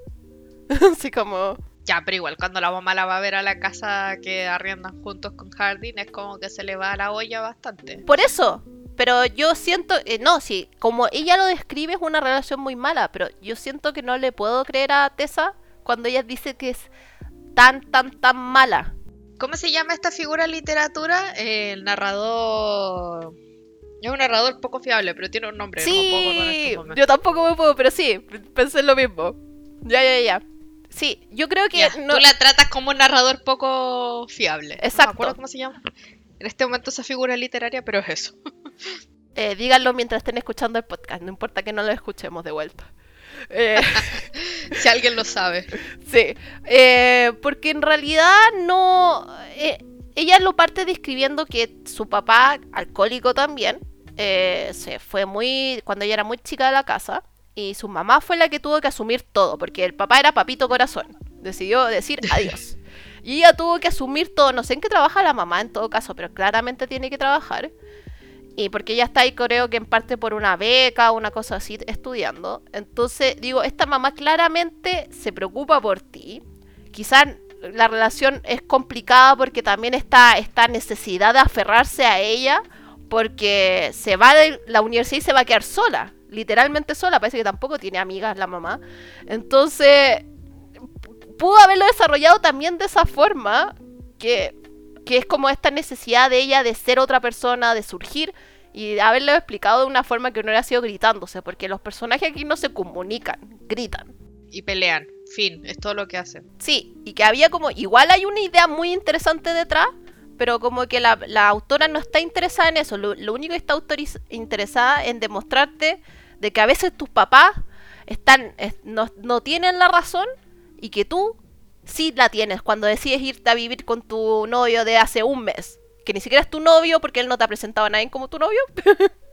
Así como... Ya, pero igual cuando la mamá la va a ver a la casa que arriendan juntos con Jardín, es como que se le va a la olla bastante. Por eso, pero yo siento, eh, no, sí, como ella lo describe es una relación muy mala, pero yo siento que no le puedo creer a Tessa cuando ella dice que es tan, tan, tan mala. ¿Cómo se llama esta figura en literatura? Eh, el narrador... Es un narrador poco fiable, pero tiene un nombre. no puedo en Sí, este momento. yo tampoco me puedo, pero sí, pensé en lo mismo. Ya, ya, ya. Sí, yo creo que Ya, no- Tú la tratas como un narrador poco fiable. No Exacto. me acuerdo cómo se llama. En este momento esa figura literaria, pero es eso. eh, díganlo mientras estén escuchando el podcast, no importa que no lo escuchemos de vuelta. Eh, si alguien lo sabe. Sí, eh, porque en realidad no... ella lo parte describiendo que su papá, alcohólico también, eh, se fue muy... cuando ella era muy chica de la casa, y su mamá fue la que tuvo que asumir todo, porque el papá era papito corazón, decidió decir adiós. Y ella tuvo que asumir todo, no sé en qué trabaja la mamá en todo caso, pero claramente tiene que trabajar. Y porque ella está ahí, creo que en parte por una beca, una cosa así, estudiando. Entonces, digo, esta mamá claramente se preocupa por ti. Quizás la relación es complicada porque también está esta necesidad de aferrarse a ella, porque se va de la universidad y se va a quedar sola, literalmente sola. Parece que tampoco tiene amigas la mamá. Entonces, pudo haberlo desarrollado también de esa forma, que que es como esta necesidad de ella de ser otra persona, de surgir y haberlo explicado de una forma que no hubiera sido gritándose, porque los personajes aquí no se comunican, gritan. Y pelean. Fin, es todo lo que hacen. Sí, y que había como, igual hay una idea muy interesante detrás, pero como que la, la autora no está interesada en eso, lo, único que está interesada en demostrarte de que a veces tus papás están, es- no, no tienen la razón y que tú sí la tienes cuando decides irte a vivir con tu novio de hace un mes. Que ni siquiera es tu novio porque él no te ha presentado a nadie como tu novio.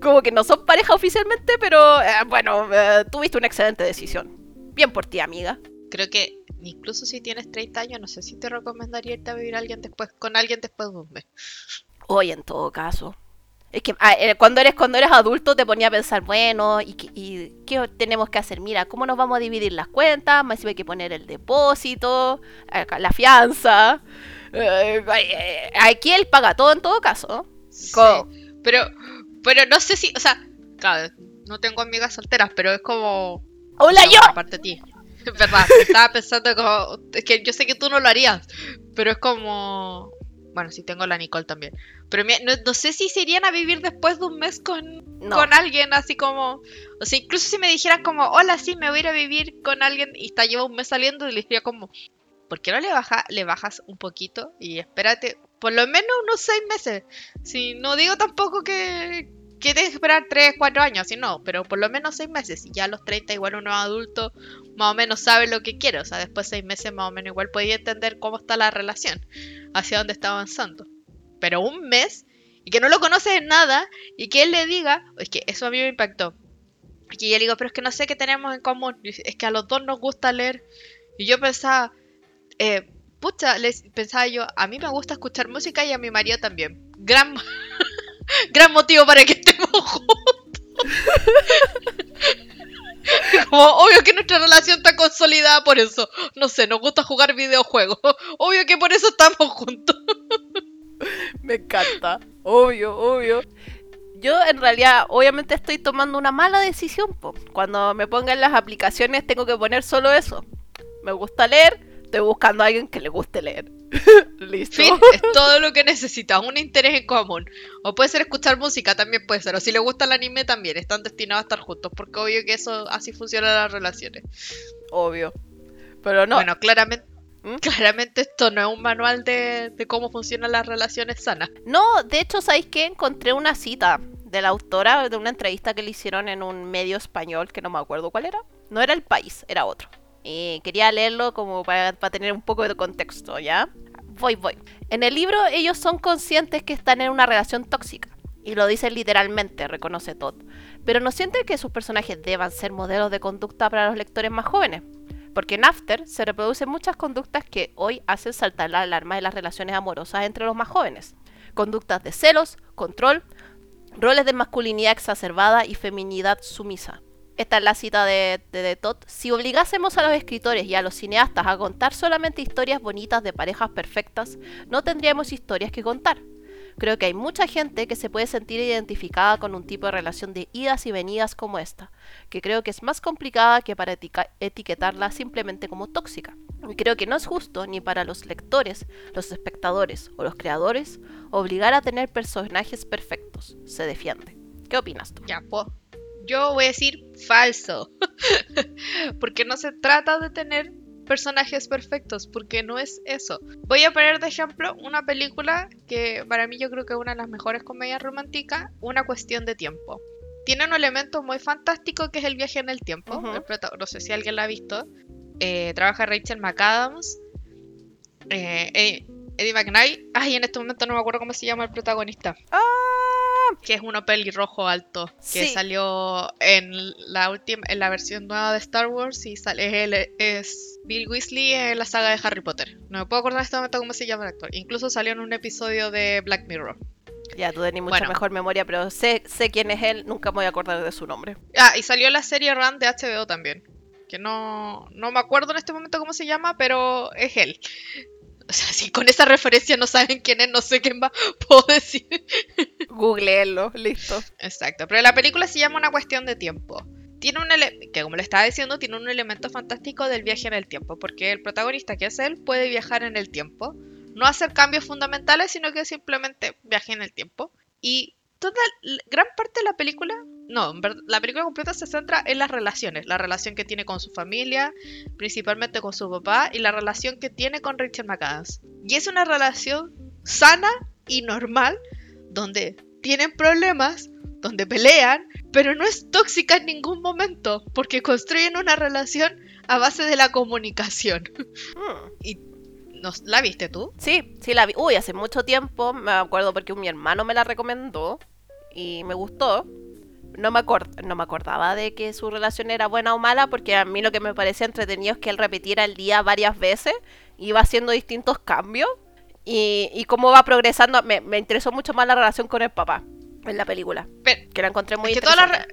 como que no son pareja oficialmente, pero eh, bueno, eh, tuviste una excelente decisión. Bien por ti, amiga. Creo que incluso si tienes 30 años, no sé si te recomendaría irte a vivir a alguien después, con alguien después de un mes. Hoy en todo caso. Es que ah, eh, cuando eres cuando eres adulto te ponía a pensar, bueno, ¿y, qué- y qué tenemos que hacer? Mira, ¿cómo nos vamos a dividir las cuentas? Más si hay que poner el depósito, la fianza. Eh, aquí él paga todo en todo caso. Sí, Pero, pero no sé si, o sea, claro, no tengo amigas solteras, pero es como... ¡Hola no, yo! Aparte de ti. Es verdad, estaba pensando como... Es que yo sé que tú no lo harías, pero es como... Bueno, sí tengo la Nicole también. Pero mi- no, no sé si se irían a vivir después de un mes con, No. con alguien así como... O sea, incluso si me dijeran como, hola, sí, me voy a ir a vivir con alguien y está lleva un mes saliendo, y le diría como, ¿por qué no le, baja, le bajas un poquito y espérate por lo menos unos seis meses? Si no digo tampoco que, que que esperar 3, 4 años, si no, pero por lo menos 6 meses. Y ya a los 30 igual uno adulto, más o menos sabe lo que quiere. O sea, después de 6 meses más o menos igual podía entender cómo está la relación, hacia dónde está avanzando. Pero un mes, y que no lo conoces en nada, y que él le diga, es que eso a mí me impactó. Y yo le digo, pero es que no sé qué tenemos en común. Es que a los dos nos gusta leer. Y yo pensaba, eh, pucha, les, pensaba yo, a mí me gusta escuchar música y a mi marido también. Gran, gran motivo para que estemos juntos. Como, obvio que nuestra relación está consolidada por eso. No sé, nos gusta jugar videojuegos. Obvio que por eso estamos juntos. Me encanta. Obvio, obvio. Yo en realidad, obviamente estoy tomando una mala decisión. Cuando me pongan las aplicaciones tengo que poner solo eso. Me gusta leer, estoy buscando a alguien que le guste leer. Listo. Fin, es todo lo que necesitas, un interés en común. O puede ser escuchar música, también puede ser. O si le gusta el anime, también. Están destinados a estar juntos, porque obvio que eso así funcionan las relaciones. Obvio. Pero no. Bueno, claramente, ¿Mm? claramente esto no es un manual de, de cómo funcionan las relaciones sanas. No, de hecho, ¿sabéis qué? Encontré una cita de la autora, de una entrevista que le hicieron en un medio español, que no me acuerdo cuál era. No era el país, era otro. Y quería leerlo como para, para tener un poco de contexto, ¿ya? Voy, voy. En el libro ellos son conscientes que están en una relación tóxica. Y lo dicen literalmente, reconoce Todd. Pero no sienten que sus personajes deban ser modelos de conducta para los lectores más jóvenes. Porque en After se reproducen muchas conductas que hoy hacen saltar la alarma de las relaciones amorosas entre los más jóvenes. Conductas de celos, control, roles de masculinidad exacerbada y feminidad sumisa. Esta es la cita de, de, de Todd. Si obligásemos a los escritores y a los cineastas a contar solamente historias bonitas de parejas perfectas, no tendríamos historias que contar. Creo que hay mucha gente que se puede sentir identificada con un tipo de relación de idas y venidas como esta, que creo que es más complicada que para etiquetarla simplemente como tóxica. Y creo que no es justo ni para los lectores, los espectadores o los creadores obligar a tener personajes perfectos. Se defiende. ¿Qué opinas tú? Ya, pues. Yo voy a decir falso. Porque no se trata de tener personajes perfectos, porque no es eso. Voy a poner de ejemplo una película que para mí yo creo que es una de las mejores comedias románticas, Una cuestión de tiempo. Tiene un elemento muy fantástico que es el viaje en el tiempo. Uh -huh. no sé si alguien la ha visto. Eh, trabaja Rachel McAdams, eh, Eddie McKnight. Ay, en este momento no me acuerdo cómo se llama el protagonista. ¡Ah! Que es uno pelirrojo alto que sí. salió en la última en la versión nueva de Star Wars y sale es, él, es Bill Weasley en la saga de Harry Potter. No me puedo acordar en este momento cómo se llama el actor. Incluso salió en un episodio de Black Mirror. Ya, tú tenés mucha bueno. mejor memoria, pero sé, sé quién es él, nunca me voy a acordar de su nombre. Ah, y salió la serie Run de HBO también. Que no, no me acuerdo en este momento cómo se llama, pero es él. O sea, si con esa referencia no saben quién es, no sé quién va, puedo decir. Googleenlo, listo. Exacto, pero la película se llama Una cuestión de tiempo. Tiene un que como le estaba diciendo, tiene un elemento fantástico del viaje en el tiempo, porque el protagonista que es él puede viajar en el tiempo, no hacer cambios fundamentales, sino que simplemente viaje en el tiempo. Y toda gran parte de la película, no, la película completa se centra en las relaciones, la relación que tiene con su familia, principalmente con su papá, y la relación que tiene con Rachel McAdams. Y es una relación sana y normal, donde tienen problemas, donde pelean, pero no es tóxica en ningún momento, porque construyen una relación a base de la comunicación. Hmm. y ¿nos, ¿La viste tú? Sí, sí la vi. Uy, hace mucho tiempo, me acuerdo porque mi hermano me la recomendó y me gustó. No me, no me acordaba de que su relación era buena o mala, porque a mí lo que me parecía entretenido es que él repitiera el día varias veces, iba haciendo distintos cambios y, y cómo va progresando. Me, me, interesó mucho más la relación con el papá en la película, Pero, que la encontré muy es que toda la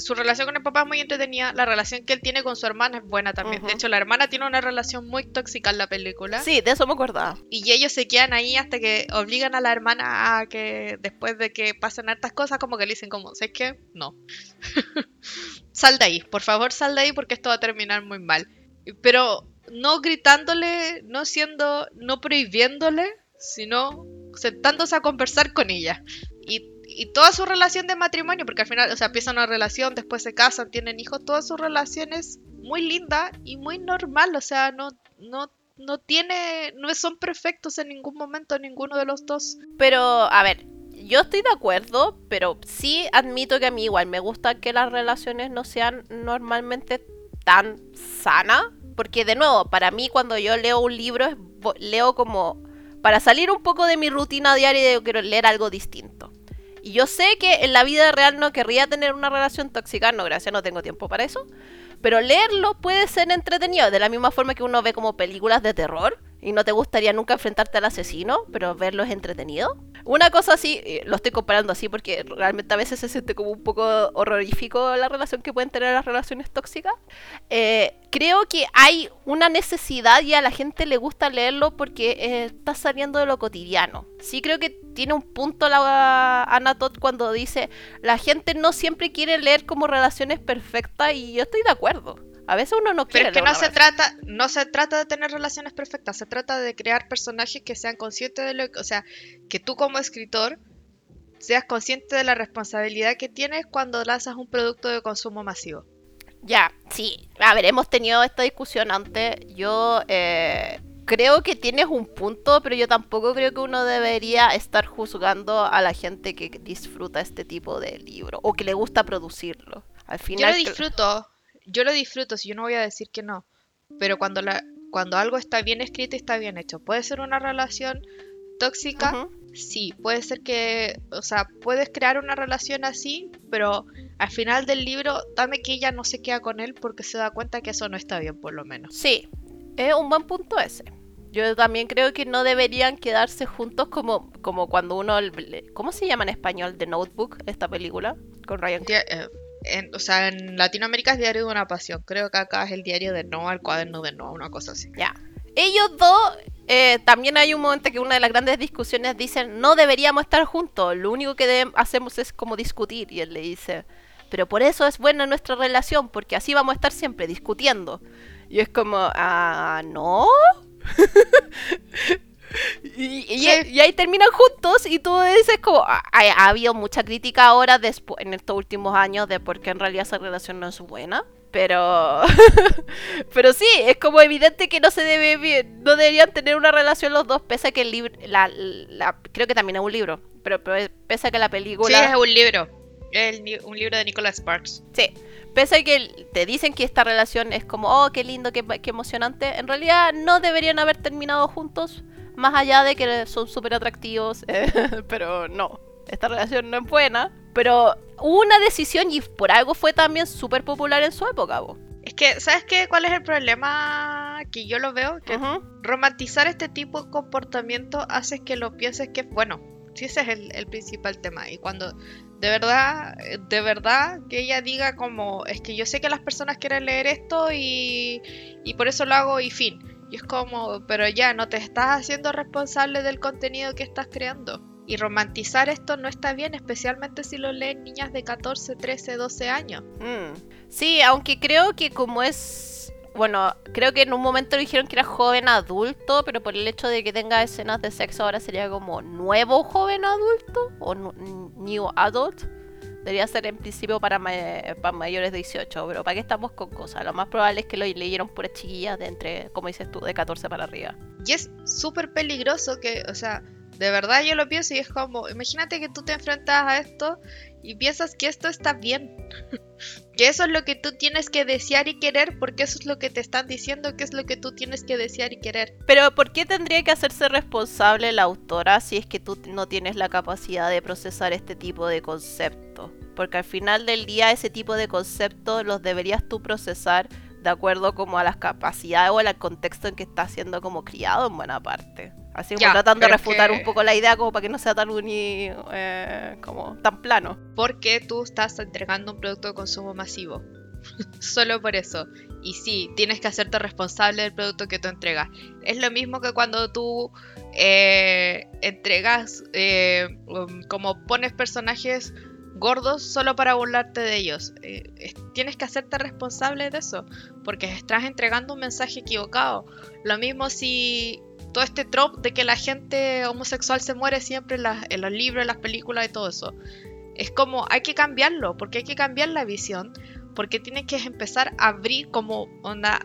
su relación con el papá es muy entretenida, la relación que él tiene con su hermana es buena también. Uh -huh. De hecho, la hermana tiene una relación muy tóxica en la película. Sí, de eso me acordaba. Y ellos se quedan ahí hasta que obligan a la hermana a que después de que pasen hartas cosas, como que le dicen como, ¿sabes qué? No. sal de ahí, por favor sal de ahí porque esto va a terminar muy mal. Pero no gritándole, no siendo, no prohibiéndole, sino sentándose a conversar con ella. Y y toda su relación de matrimonio, porque al final, o sea, empiezan una relación, después se casan, tienen hijos, toda su relación es muy linda y muy normal, o sea, no, no, no tiene, no son perfectos en ningún momento ninguno de los dos. Pero, a ver, yo estoy de acuerdo, pero sí admito que a mí igual me gusta que las relaciones no sean normalmente tan sanas, porque de nuevo, para mí cuando yo leo un libro, leo como para salir un poco de mi rutina diaria y quiero leer algo distinto. Y yo sé que en la vida real no querría tener una relación tóxica, no, gracias, no tengo tiempo para eso. Pero leerlo puede ser entretenido, de la misma forma que uno ve como películas de terror y no te gustaría nunca enfrentarte al asesino, pero verlo es entretenido. Una cosa así, lo estoy comparando así porque realmente a veces se siente como un poco horrorífico la relación que pueden tener las relaciones tóxicas. Eh, creo que hay una necesidad y a la gente le gusta leerlo porque eh, está saliendo de lo cotidiano. Sí creo que tiene un punto la Anna Todd cuando dice la gente no siempre quiere leer como relaciones perfectas y yo estoy de acuerdo. A veces uno no quiere. Pero es que no se, trata, no se trata de tener relaciones perfectas, se trata de crear personajes que sean conscientes de lo que. O sea, que tú como escritor seas consciente de la responsabilidad que tienes cuando lanzas un producto de consumo masivo. Ya, sí. A ver, hemos tenido esta discusión antes. Yo. Eh, creo que tienes un punto, pero yo tampoco creo que uno debería estar juzgando a la gente que disfruta este tipo de libro o que le gusta producirlo. Al final, yo lo disfruto, yo lo disfruto, si yo no voy a decir que no, pero cuando la cuando algo está bien escrito y está bien hecho, puede ser una relación tóxica, sí, puede ser que, o sea, puedes crear una relación así, pero al final del libro, dame que ella no se queda con él porque se da cuenta que eso no está bien, por lo menos. Sí, es un buen punto ese. Yo también creo que no deberían quedarse juntos como, como cuando uno... ¿Cómo se llama en español The Notebook, esta película? Con Ryan. Eh, en, o sea, en Latinoamérica es Diario de una Pasión. Creo que acá es el diario de Noah, el cuaderno de Noah, una cosa así. Ya. Ellos dos, eh, también hay un momento que una de las grandes discusiones dicen, no deberíamos estar juntos, lo único que hacemos es como discutir. Y él le dice, pero por eso es buena nuestra relación, porque así vamos a estar siempre discutiendo. Y es como, ah, no. y, ahí terminan juntos y tú dices como, ha, habido mucha crítica ahora después, en estos últimos años de por qué en realidad esa relación no es buena. Pero, pero sí, es como evidente que no se debe, no deberían tener una relación los dos, pese a que el libro, la, creo que también es un libro, pero, pero pese a que la película... Sí, es un libro, es un libro de Nicholas Sparks. Sí, pese a que te dicen que esta relación es como, oh, qué lindo, qué, emocionante, en realidad no deberían haber terminado juntos, más allá de que son súper atractivos, pero no, esta relación no es buena, pero hubo una decisión y por algo fue también súper popular en su época. Vos. Es que, ¿sabes qué? ¿Cuál es el problema que yo lo veo? Que romantizar este tipo de comportamiento hace que lo pienses que, bueno, sí ese es el principal tema. Y cuando de verdad, de verdad, que ella diga como, es que yo sé que las personas quieren leer esto y, y por eso lo hago y fin. Y es como, pero ya, no te estás haciendo responsable del contenido que estás creando. Y romantizar esto no está bien, especialmente si lo leen niñas de 14, 13, 12 años. Mm. Sí, aunque creo que como es bueno, creo que en un momento dijeron que era joven adulto, pero por el hecho de que tenga escenas de sexo ahora sería como nuevo joven adulto o new adult. Debería ser en principio para, para mayores de 18, pero ¿para qué estamos con cosas? Lo más probable es que lo leyeron puras chiquillas de entre, como dices tú, de 14 para arriba. Y es súper peligroso que, o sea, de verdad yo lo pienso y es como, imagínate que tú te enfrentas a esto y piensas que esto está bien. que eso es lo que tú tienes que desear y querer porque eso es lo que te están diciendo que es lo que tú tienes que desear y querer. Pero ¿por qué tendría que hacerse responsable la autora si es que tú no tienes la capacidad de procesar este tipo de conceptos? Porque al final del día ese tipo de conceptos los deberías tú procesar de acuerdo como a las capacidades o al contexto en que está siendo como criado en buena parte. Así como tratando de refutar un poco la idea como para que no sea tan uni, eh, como tan plano. Porque tú estás entregando un producto de consumo masivo. Solo por eso. Y sí, tienes que hacerte responsable del producto que tú entregas. Es lo mismo que cuando tú eh, entregas, eh, um, como pones personajes gordos solo para burlarte de ellos. tienes que hacerte responsable de eso, porque estás entregando un mensaje equivocado. Lo mismo si todo este trope de que la gente homosexual se muere siempre en, los libros, en las películas y todo eso. Es como, hay que cambiarlo, porque hay que cambiar la visión, porque tiene que empezar a abrir como onda,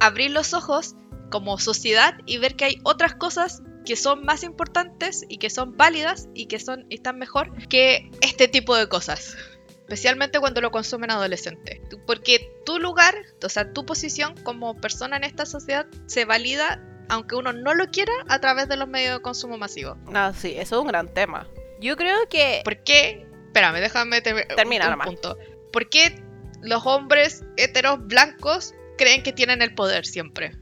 abrir los ojos como sociedad y ver que hay otras cosas que son más importantes y que son válidas y que son están mejor que este tipo de cosas. Especialmente cuando lo consumen adolescentes. Porque tu lugar, o sea, tu posición como persona en esta sociedad se valida aunque uno no lo quiera, a través de los medios de consumo masivo. Ah, sí, eso es un gran tema. Yo creo que... ¿Por qué? Espérame, déjame terminar un punto. ¿Por qué los hombres heteros blancos creen que tienen el poder siempre?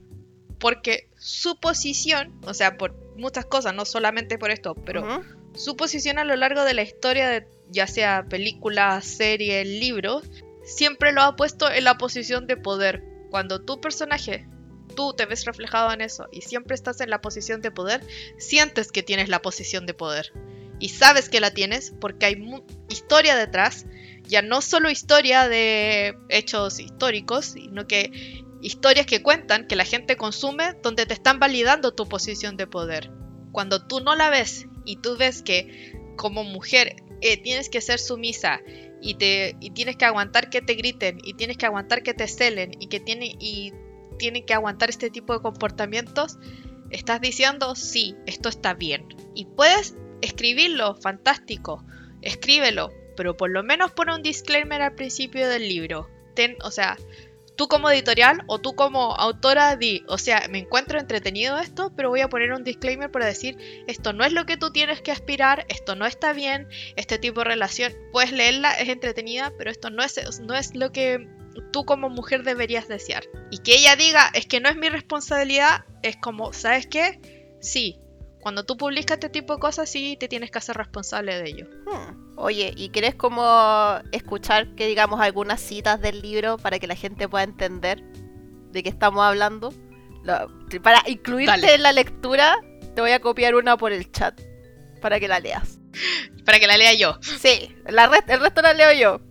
Porque su posición, o sea, por muchas cosas, no solamente por esto, pero su posición a lo largo de la historia de ya sea películas, series, libros, siempre lo ha puesto en la posición de poder. Cuando tu personaje tú te ves reflejado en eso y siempre estás en la posición de poder, sientes que tienes la posición de poder. Y sabes que la tienes porque hay historia detrás, ya no solo historia de hechos históricos, sino que historias que cuentan, que la gente consume, donde te están validando tu posición de poder. Cuando tú no la ves y tú ves que como mujer eh, tienes que ser sumisa y, te, y tienes que aguantar que te griten y tienes que aguantar que te celen y que tiene, tienen que aguantar este tipo de comportamientos, Estás diciendo, sí, esto está bien. Y puedes escribirlo, fantástico. Escríbelo, pero por lo menos pon un disclaimer al principio del libro. Ten, o sea, tú como editorial o tú como autora di, o sea, me encuentro entretenido esto, pero voy a poner un disclaimer para decir, esto no es lo que tú tienes que aspirar, esto no está bien, este tipo de relación, puedes leerla, es entretenida, pero esto no es, no es lo que tú como mujer deberías desear. Y que ella diga, es que no es mi responsabilidad, es como, ¿sabes qué? Sí, cuando tú publicas este tipo de cosas, sí te tienes que hacer responsable de ello. Hmm. Oye, ¿y quieres como escuchar que digamos algunas citas del libro para que la gente pueda entender de qué estamos hablando? para incluirte en la lectura, te voy a copiar una por el chat para que la leas. Para que la lea yo. Sí, la el resto la leo yo.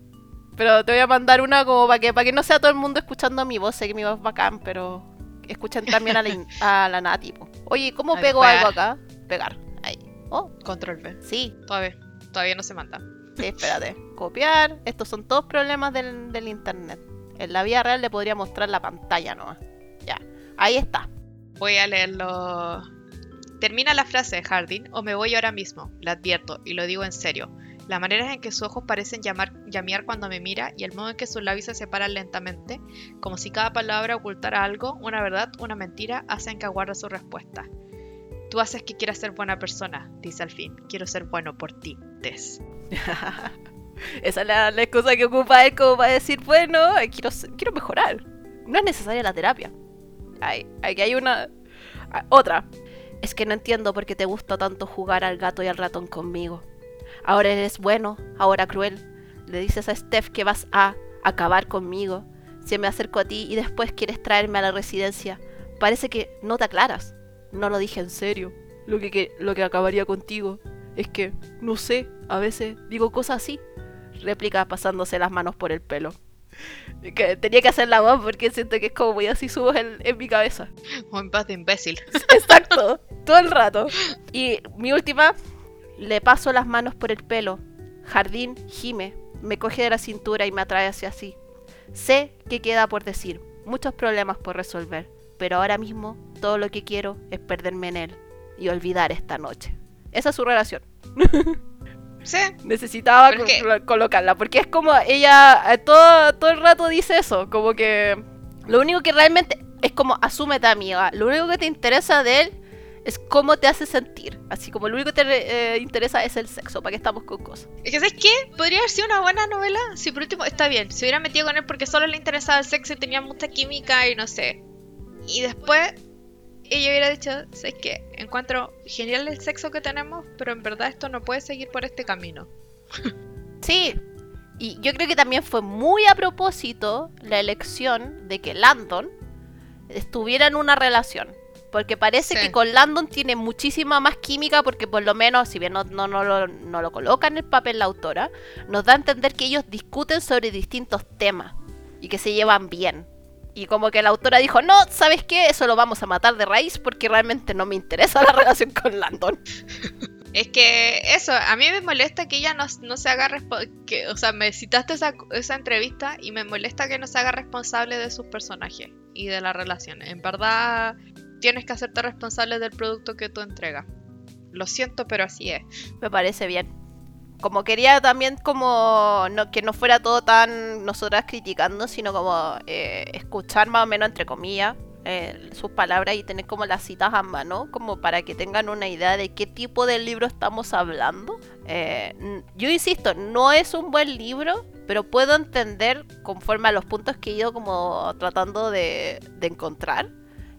Pero te voy a mandar una como para que, para que no sea todo el mundo escuchando mi voz. Sé que mi voz es bacán, pero escuchen también a la, a la Nati. Oye, ¿cómo pego algo acá? Pegar. Ahí. Oh. Control V. Sí. Todavía, todavía no se manda. Sí, espérate. Copiar. Estos son todos problemas del, del internet. En la vida real le podría mostrar la pantalla nomás. Ya. Ahí está. Voy a leerlo. Termina la frase, Harding, o me voy ahora mismo. Le advierto, y lo digo en serio. La manera en que sus ojos parecen llamar, llamear cuando me mira y el modo en que sus labios se separan lentamente, como si cada palabra ocultara algo, una verdad, una mentira, hacen que aguarde su respuesta. Tú haces que quieras ser buena persona, dice al fin. Quiero ser bueno por ti, Tess. Esa es la, excusa que ocupa él como para decir, bueno, quiero, quiero mejorar. No es necesaria la terapia. Hay, hay, hay una... Ah, otra. Es que no entiendo por qué te gusta tanto jugar al gato y al ratón conmigo. Ahora eres bueno, ahora cruel. Le dices a Steph que vas a acabar conmigo. Si me acerco a ti y después quieres traerme a la residencia, parece que no te aclaras. No lo dije en serio. Lo que, lo que acabaría contigo es que, no sé, a veces digo cosas así. Réplica pasándose las manos por el pelo. Que tenía que hacer la voz porque siento que es como muy así su voz en, en mi cabeza. Un paz de imbécil. Exacto, todo el rato. Y mi última le paso las manos por el pelo. Jardín gime, me coge de la cintura y me atrae hacia sí. Sé que queda por decir, muchos problemas por resolver, pero ahora mismo todo lo que quiero es perderme en él y olvidar esta noche. Esa es su relación. Sí. Necesitaba colocarla, porque es como ella eh, todo, todo el rato dice eso, como que lo único que realmente es como asúmete amiga, lo único que te interesa de él es cómo te hace sentir. Así como lo único que te eh, interesa es el sexo, ¿para qué estamos con cosas? Es que, ¿sabes qué? Podría haber sido una buena novela si por último, está bien, se hubiera metido con él porque solo le interesaba el sexo y tenía mucha química y no sé. Y después ella hubiera dicho, ¿sabes qué? Encuentro genial el sexo que tenemos, pero en verdad esto no puede seguir por este camino. sí, y yo creo que también fue muy a propósito la elección de que Landon estuviera en una relación. Porque parece que con Landon tiene muchísima más química, porque por lo menos, si bien no, no, no, lo, no lo coloca en el papel la autora, nos da a entender que ellos discuten sobre distintos temas y que se llevan bien. Y como que la autora dijo, no, ¿sabes qué? Eso lo vamos a matar de raíz porque realmente no me interesa la relación con Landon. Es que eso, a mí me molesta que ella no, se haga que, O sea, me citaste esa, esa entrevista y me molesta que no se haga responsable de sus personajes y de la relación. En verdad, tienes que hacerte responsable del producto que tú entregas. Lo siento, pero así es. Me parece bien. Como quería también como no, que no fuera todo tan nosotras criticando, sino como eh, escuchar más o menos entre comillas eh, sus palabras y tener como las citas a mano, como para que tengan una idea de qué tipo de libro estamos hablando. Eh, yo insisto, no es un buen libro, pero puedo entender conforme a los puntos que he ido como tratando de, de encontrar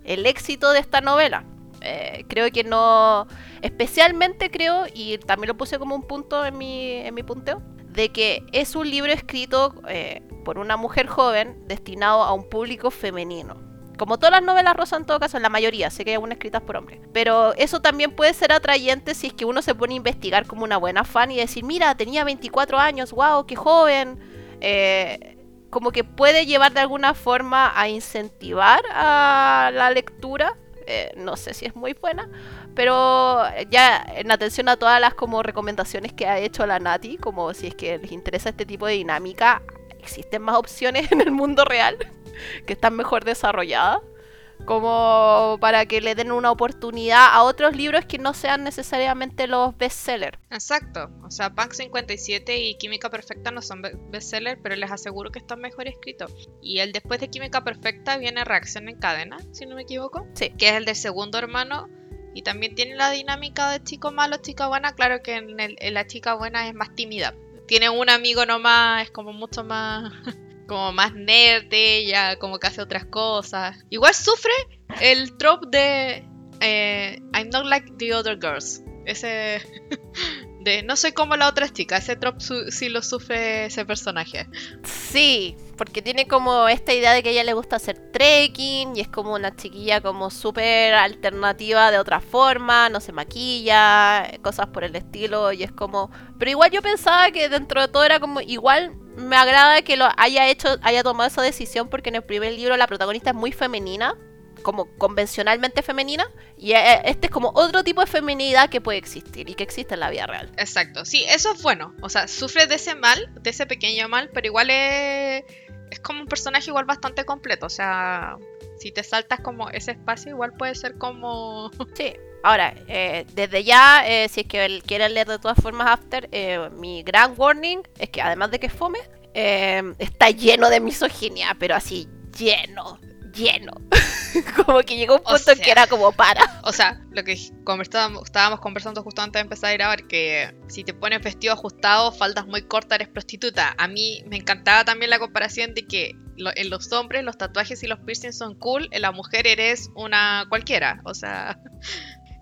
el éxito de esta novela. Eh, creo que no, especialmente creo, y también lo puse como un punto en mi, en mi punteo, de que es un libro escrito eh, por una mujer joven destinado a un público femenino. Como todas las novelas rosas en todo caso, en la mayoría, sé que hay algunas escritas por hombres. Pero eso también puede ser atrayente si es que uno se pone a investigar como una buena fan y decir, mira, tenía 24 años, wow, qué joven. Eh, como que puede llevar de alguna forma a incentivar a la lectura. Eh, no sé si es muy buena, pero ya en atención a todas las como recomendaciones que ha hecho la Nati, como si es que les interesa este tipo de dinámica, existen más opciones en el mundo real que están mejor desarrolladas. Como para que le den una oportunidad a otros libros que no sean necesariamente los bestsellers. Exacto, o sea, Punk 57 y Química Perfecta no son bestsellers, pero les aseguro que están mejor escritos. Y el después de Química Perfecta viene Reacción en Cadena, si no me equivoco, Sí. que es el del segundo hermano. Y también tiene la dinámica de chico malo, chica buena. Claro que en, el- en la chica buena es más tímida. Tiene un amigo nomás, es como mucho más como más nerd ella, como que hace otras cosas. Igual sufre el trope de eh, I'm not like the other girls. Ese no soy como la otra chica. Ese trope su- sí lo sufre ese personaje. Sí, porque tiene como esta idea de que a ella le gusta hacer trekking y es como una chiquilla como súper alternativa de otra forma, no se maquilla, cosas por el estilo y es como... Pero igual yo pensaba que dentro de todo era como igual me agrada que lo haya hecho, haya tomado esa decisión porque en el primer libro la protagonista es muy femenina, como convencionalmente femenina y eh, este es como otro tipo de feminidad que puede existir y que existe en la vida real. Exacto. Sí, eso es bueno. O sea, sufre de ese mal, de ese pequeño mal, pero igual es, es como un personaje igual bastante completo. O sea, si te saltas como ese espacio, igual puede ser como... Sí. Ahora, eh, desde ya, eh, si es que quieren leer de todas formas After, eh, mi gran warning es que además de que fome, está lleno de misoginia, pero así, lleno, lleno. como que llegó un O punto en que era como para. O sea, lo que conversábamos, estábamos conversando justo antes de empezar a grabar, que si te pones vestido ajustado, faldas muy cortas, eres prostituta. A mí me encantaba también la comparación de que lo- en los hombres los tatuajes y los piercings son cool, en la mujer eres una cualquiera. O sea,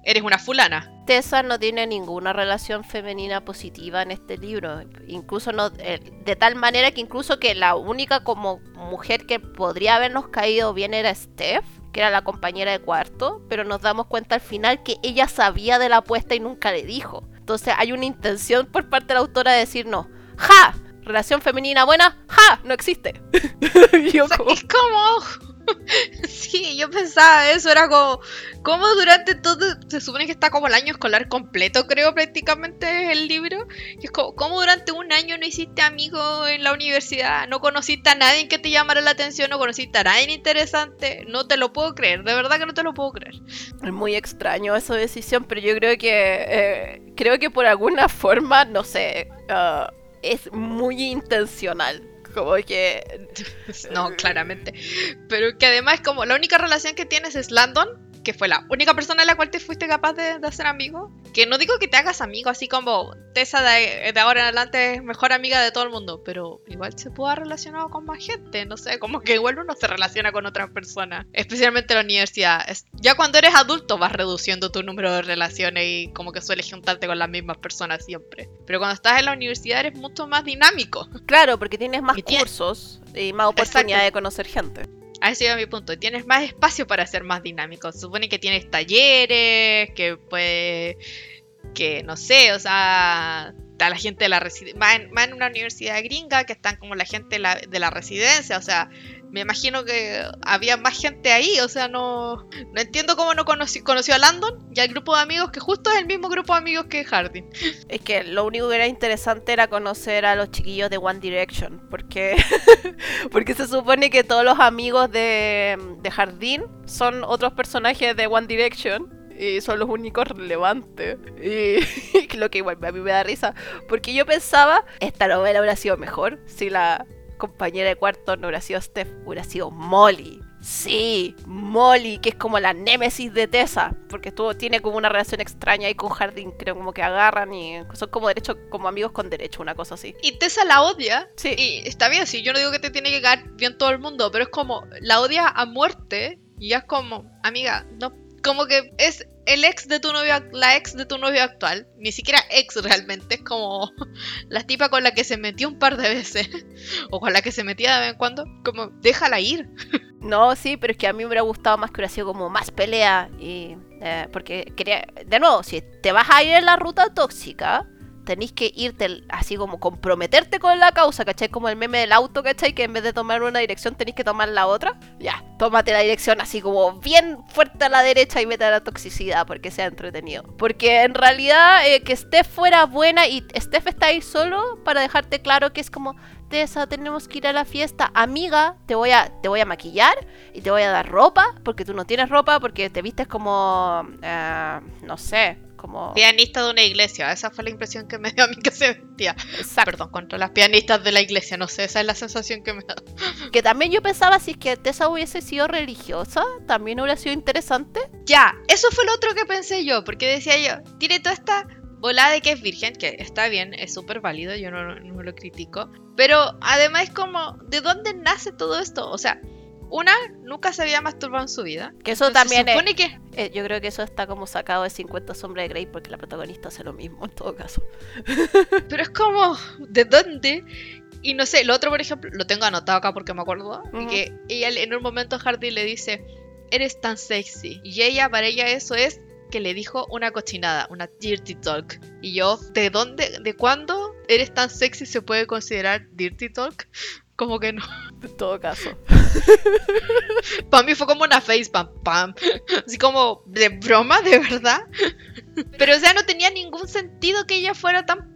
eres una fulana. Tessa no tiene ninguna relación femenina positiva en este libro. Incluso no. eh, de tal manera que incluso que la única como mujer que podría habernos caído bien era Steph, que era la compañera de cuarto, pero nos damos cuenta al final que ella sabía de la apuesta y nunca le dijo. Entonces hay una intención por parte de la autora de decir no. ¡Ja! Relación femenina buena, ¡ja! No existe. Y yo es como... sí, yo pensaba eso, era como... Como durante todo... Se supone que está como el año escolar completo, creo, prácticamente el libro. Y es como, ¿cómo durante un año no hiciste amigos en la universidad? ¿No conociste a nadie que te llamara la atención? ¿No conociste a nadie interesante? No te lo puedo creer, de verdad que no te lo puedo creer. Es muy extraño esa decisión, pero yo creo que eh, creo que por alguna forma, no sé, ah, es muy intencional. Como que No, claramente. Pero que además como la única relación que tienes es Landon, que fue la única persona a la cual te fuiste capaz de, de hacer amigo. Que no digo que te hagas amigo, así como Tessa de, de ahora en adelante es mejor amiga de todo el mundo, pero igual se puede haber relacionado con más gente, no sé, como que igual uno se relaciona con otras personas, especialmente en la universidad. Es- ya cuando eres adulto vas reduciendo tu número de relaciones y como que sueles juntarte con las mismas personas siempre. Pero cuando estás en la universidad eres mucho más dinámico. claro, porque tienes más Y cursos y más oportunidad Exacto. de conocer gente. A ese mi punto. Tienes más espacio para ser más dinámico. Supone que tienes talleres, que puede. que no sé, o sea. Está la gente de la residencia. Más, más en una universidad gringa que están como la gente de la, de la residencia. O sea, me imagino que había más gente ahí. O sea, no. No entiendo cómo no conoció a Landon y al grupo de amigos que justo es el mismo grupo de amigos que Harding. Es que lo único que era interesante era conocer a los chiquillos de One Direction, porque porque se supone que todos los amigos de, de Jardín son otros personajes de One Direction y son los únicos relevantes. Y lo que igual a mí me da risa, porque yo pensaba, esta novela hubiera sido mejor si la compañera de cuarto no hubiera sido Steph, hubiera sido Molly. Sí, Molly, que es como la némesis de Tessa, porque estuvo, tiene como una relación extraña ahí con Jardín, creo como que agarran y son como derecho, como amigos con derecho, una cosa así. Y Tessa la odia. Sí. Y está bien, sí, yo no digo que te tiene que caer bien todo el mundo, pero es como, la odia a muerte y ya es como, amiga, no, como que es el ex de tu novio, la ex de tu novio actual, ni siquiera ex realmente, es como la tipa con la que se metió un par de veces, o con la que se metía de vez en cuando, como, déjala ir. No, sí, pero es que a mí me hubiera gustado más que hubiera sido como más pelea. Y, eh, porque quería, de nuevo, si te vas a ir en la ruta tóxica, tenés que irte así como comprometerte con la causa, ¿cachai? Como el meme del auto, ¿cachai? Que en vez de tomar una dirección tenés que tomar la otra. Ya, tómate la dirección así como bien fuerte a la derecha y vete a la toxicidad porque sea entretenido. Porque en realidad eh, que Steph fuera buena y Steph está ahí solo para dejarte claro que es como tristeza, tenemos que ir a la fiesta. Amiga, te voy a, te voy a maquillar y te voy a dar ropa, porque tú no tienes ropa, porque te vistes como, eh, no sé, como... Pianista de una iglesia, esa fue la impresión que me dio a mí que se vestía. Exacto. Perdón, contra las pianistas de la iglesia, no sé, esa es la sensación que me da. Que también yo pensaba, si es que Tessa hubiese sido religiosa, también hubiera sido interesante. Ya, eso fue lo otro que pensé yo, porque decía yo, tiene toda esta volada de que es virgen, que está bien, es súper válido, yo no, no lo critico, pero además como, ¿de dónde nace todo esto? O sea, una, nunca se había masturbado en su vida. Que eso Entonces, también se es... supone que eh, yo creo que eso está como sacado de 50 sombras de Grey porque la protagonista hace lo mismo en todo caso. Pero es como, ¿de dónde? Y no sé, lo otro, por ejemplo, lo tengo anotado acá porque me acuerdo, y Ujú. que ella en un momento Hardy le dice, eres tan sexy. Y ella, para ella eso es que le dijo una cochinada, una dirty talk. Y yo, ¿de dónde, de cuándo eres tan sexy se puede considerar dirty talk? Como que no. En todo caso. Para mí fue como una face pam pam. Así como de broma, de verdad. Pero o sea, no tenía ningún sentido que ella fuera tan.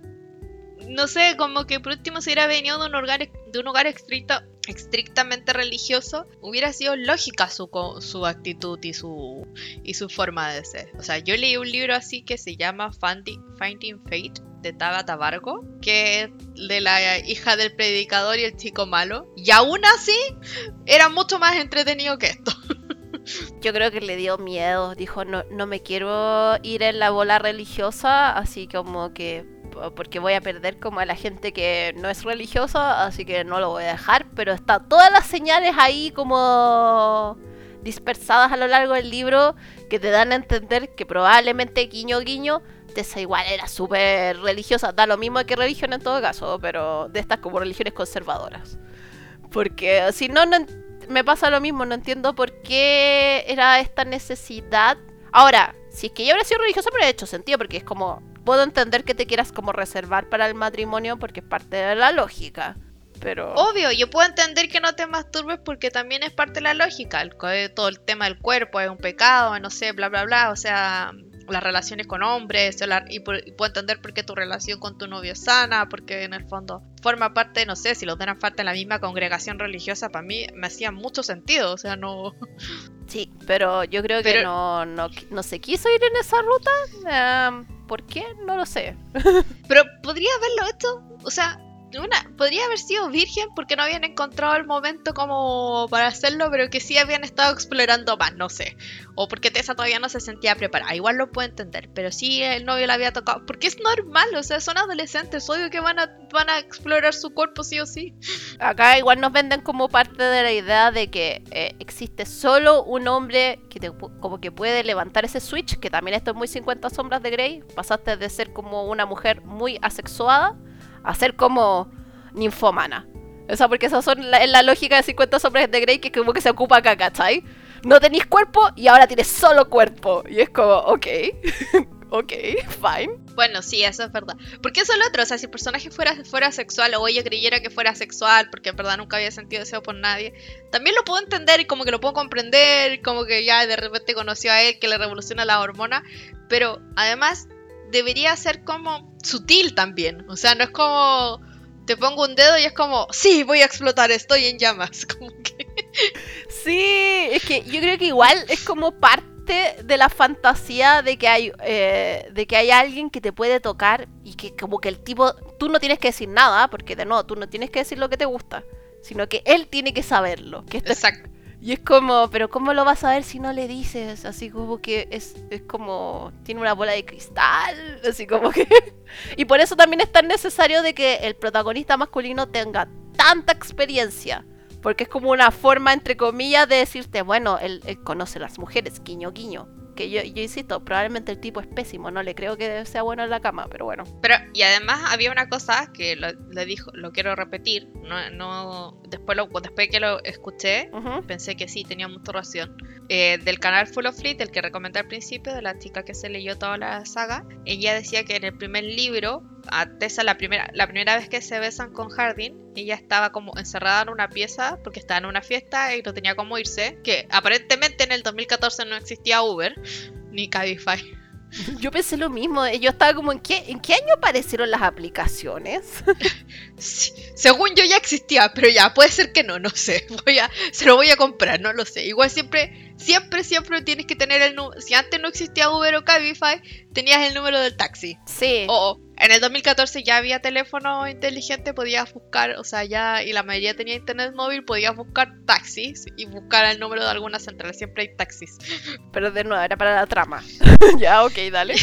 No sé, como que por último si hubiera venido de un hogar, de un hogar estricto, estrictamente religioso, hubiera sido lógica su, su actitud y su, y su forma de ser. O sea, yo leí un libro así que se llama Finding, Fate de Tabata Vargo, que es de la hija del predicador y el chico malo. Y aún así, era mucho más entretenido que esto. Yo creo que le dio miedo. Dijo, no, no me quiero ir en la bola religiosa, así como que... Porque voy a perder como a la gente que no es religiosa, así que no lo voy a dejar. Pero está todas las señales ahí como dispersadas a lo largo del libro que te dan a entender que probablemente guiño guiño Tessa igual era súper religiosa, da lo mismo que religión en todo caso, pero de estas como religiones conservadoras. Porque si no, no me pasa lo mismo, no entiendo por qué era esta necesidad. Ahora, si es que ella hubiera sido religiosa, me hubiera hecho sentido, porque es como, puedo entender que te quieras como reservar para el matrimonio porque es parte de la lógica. Pero... Obvio, yo puedo entender que no te masturbes porque también es parte de la lógica. El, co- todo el tema del cuerpo es un pecado, no sé, bla, bla, bla. O sea, las relaciones con hombres. la- y, por- y puedo entender por qué tu relación con tu novio es sana, porque en el fondo forma parte, no sé, si los eran parte de la misma congregación religiosa, para mí me hacía mucho sentido. O sea, no. Sí, pero yo creo que Pero- no, no, no se quiso ir en esa ruta. Em, ¿Por qué? No lo sé. Pero podría haberlo hecho, o sea, una, podría haber sido virgen porque no habían encontrado el momento como para hacerlo, pero que sí habían estado explorando más, no sé. O porque Tessa todavía no se sentía preparada, igual lo puedo entender, pero sí el novio la había tocado, porque es normal, o sea, son adolescentes, obvio que van a, van a explorar su cuerpo sí o sí. Acá igual nos venden como parte de la idea de que eh, existe solo un hombre que te como que puede levantar ese switch, que también esto es muy 50 sombras de Grey. Pasaste de ser como una mujer muy asexuada a ser como ninfomana. O sea, porque esa son la, es la lógica de 50 sombras de Grey que como que se ocupa acá, ¿cachai? No tenéis cuerpo y ahora tienes solo cuerpo. Y es como, ok, ok, fine. Bueno, sí, eso es verdad. Porque eso es lo otro, o sea, si el personaje fuera, fuera sexual o ella creyera que fuera sexual, porque en verdad nunca había sentido deseo por nadie, también lo puedo entender y como que lo puedo comprender, como que ya de repente conoció a él que le revoluciona la hormona, pero además debería ser como sutil también, o sea, no es como te pongo un dedo y es como, sí, voy a explotar, estoy en llamas, como que... Sí, es que yo creo que igual es como parte de la fantasía de que hay eh, de que hay alguien que te puede tocar y que como que el tipo tú no tienes que decir nada porque de nuevo tú no tienes que decir lo que te gusta sino que él tiene que saberlo que esto es- Exacto. Y es como pero cómo lo vas a ver si no le dices así como que es, es como tiene una bola de cristal así como que y por eso también es tan necesario de que el protagonista masculino tenga tanta experiencia porque es como una forma, entre comillas, de decirte, bueno, él, conoce a las mujeres, guiño, guiño. Que yo, yo insisto, probablemente el tipo es pésimo, no le creo que sea bueno en la cama, pero bueno. Pero, y además había una cosa que lo, le dijo, lo quiero repetir, no, no, después, lo, después que lo escuché, Ujú. pensé que sí, tenía mucha razón. Eh, del canal Full of Fleet, el que recomendé al principio, de la chica que se leyó toda la saga, ella decía que en el primer libro, a Tessa la primera, la primera vez que se besan con Hardin, ella estaba como encerrada en una pieza porque estaba en una fiesta y no tenía cómo irse, que aparentemente en el 2014 no existía Uber ni Cabify. Yo pensé lo mismo, yo estaba como, ¿en qué, ¿en qué año aparecieron las aplicaciones? Sí, según yo ya existía, pero ya, puede ser que no, no sé. Voy a, se lo voy a comprar, no lo sé. Igual siempre, siempre, siempre tienes que tener el número. Si antes no existía Uber o Cabify, tenías el número del taxi. Sí. O en el 2014 ya había teléfono inteligente, podías buscar, o sea, ya, y la mayoría tenía internet móvil, podías buscar taxis y buscar el número de alguna central. Siempre hay taxis. Pero de nuevo, era para la trama. ya, ok, dale.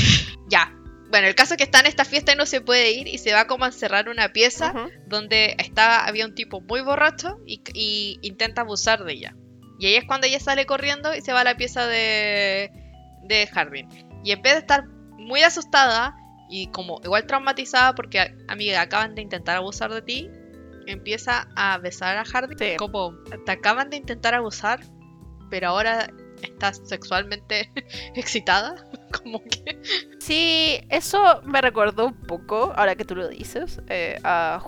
Ya. Bueno, el caso es que está en esta fiesta y no se puede ir y se va como a encerrar en una pieza donde estaba, había un tipo muy borracho y, y intenta abusar de ella. Y ahí es cuando ella sale corriendo y se va a la pieza de, de Hardin. Y en vez de estar muy asustada y como igual traumatizada porque, amiga, acaban de intentar abusar de ti, empieza a besar a Hardin. Sí. Como, te acaban de intentar abusar, pero ahora estás sexualmente excitada. Como que... Sí, eso me recordó un poco, ahora que tú lo dices, eh, a,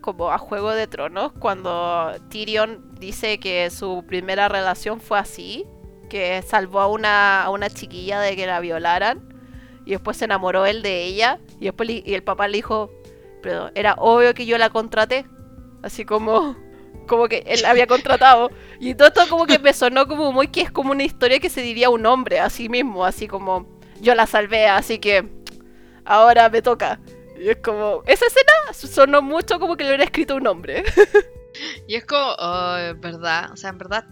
como a Juego de Tronos, cuando Tyrion dice que su primera relación fue así, que salvó a una, a una chiquilla de que la violaran, y después se enamoró él de ella, y después y el papá le dijo, pero era obvio que yo la contraté, así como... Como que él había contratado. Y todo esto como que me sonó como muy que es como una historia que se diría un hombre a sí mismo, así como yo la salvé, así que ahora me toca. Y es como, esa escena sonó mucho como que lo hubiera escrito un hombre. Y es como, verdad, o sea, en verdad,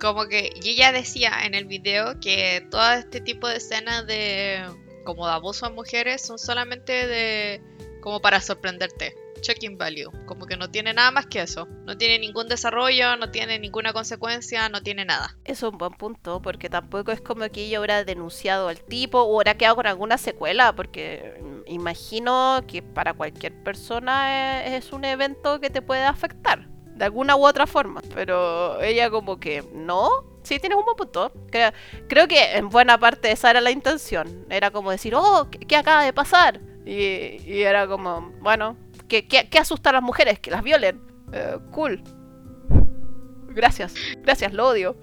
como que, y ella decía en el video que todo este tipo de escenas de, como de abuso a mujeres son solamente de, como para sorprenderte, checking value, como que no tiene nada más que eso, no tiene ningún desarrollo, no tiene ninguna consecuencia, no tiene nada. Es un buen punto, porque tampoco es como que ella hubiera denunciado al tipo o hubiera quedado con alguna secuela, porque imagino que para cualquier persona es, es un evento que te puede afectar, de alguna u otra forma. Pero ella como que no. Sí, tienes un buen punto. Creo, creo que en buena parte esa era la intención. Era como decir, oh, ¿qué, qué acaba de pasar? Y, y era como, bueno, ¿qué, qué, asusta a las mujeres? Que las violen. Eh, cool. Gracias, gracias, lo odio.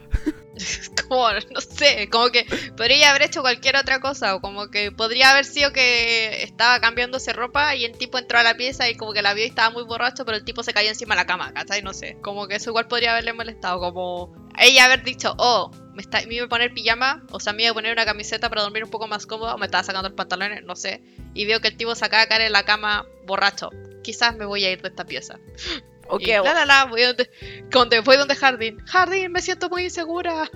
como, no sé, como que podría haber hecho cualquier otra cosa, o como que podría haber sido que estaba cambiándose ropa y el tipo entró a la pieza y como que la vio y estaba muy borracho, pero el tipo se cayó encima de la cama, ¿cachai? No sé, como que eso igual podría haberle molestado, como ella haber dicho, oh, me, está, me iba a poner pijama, o sea, me iba a poner una camiseta para dormir un poco más cómodo, o me estaba sacando el pantalón, no sé, y veo que el tipo se acaba de caer en la cama borracho. Quizás me voy a ir de esta pieza. Ok, Y la la la, voy donde, donde voy donde Jardín. Jardín, me siento muy insegura.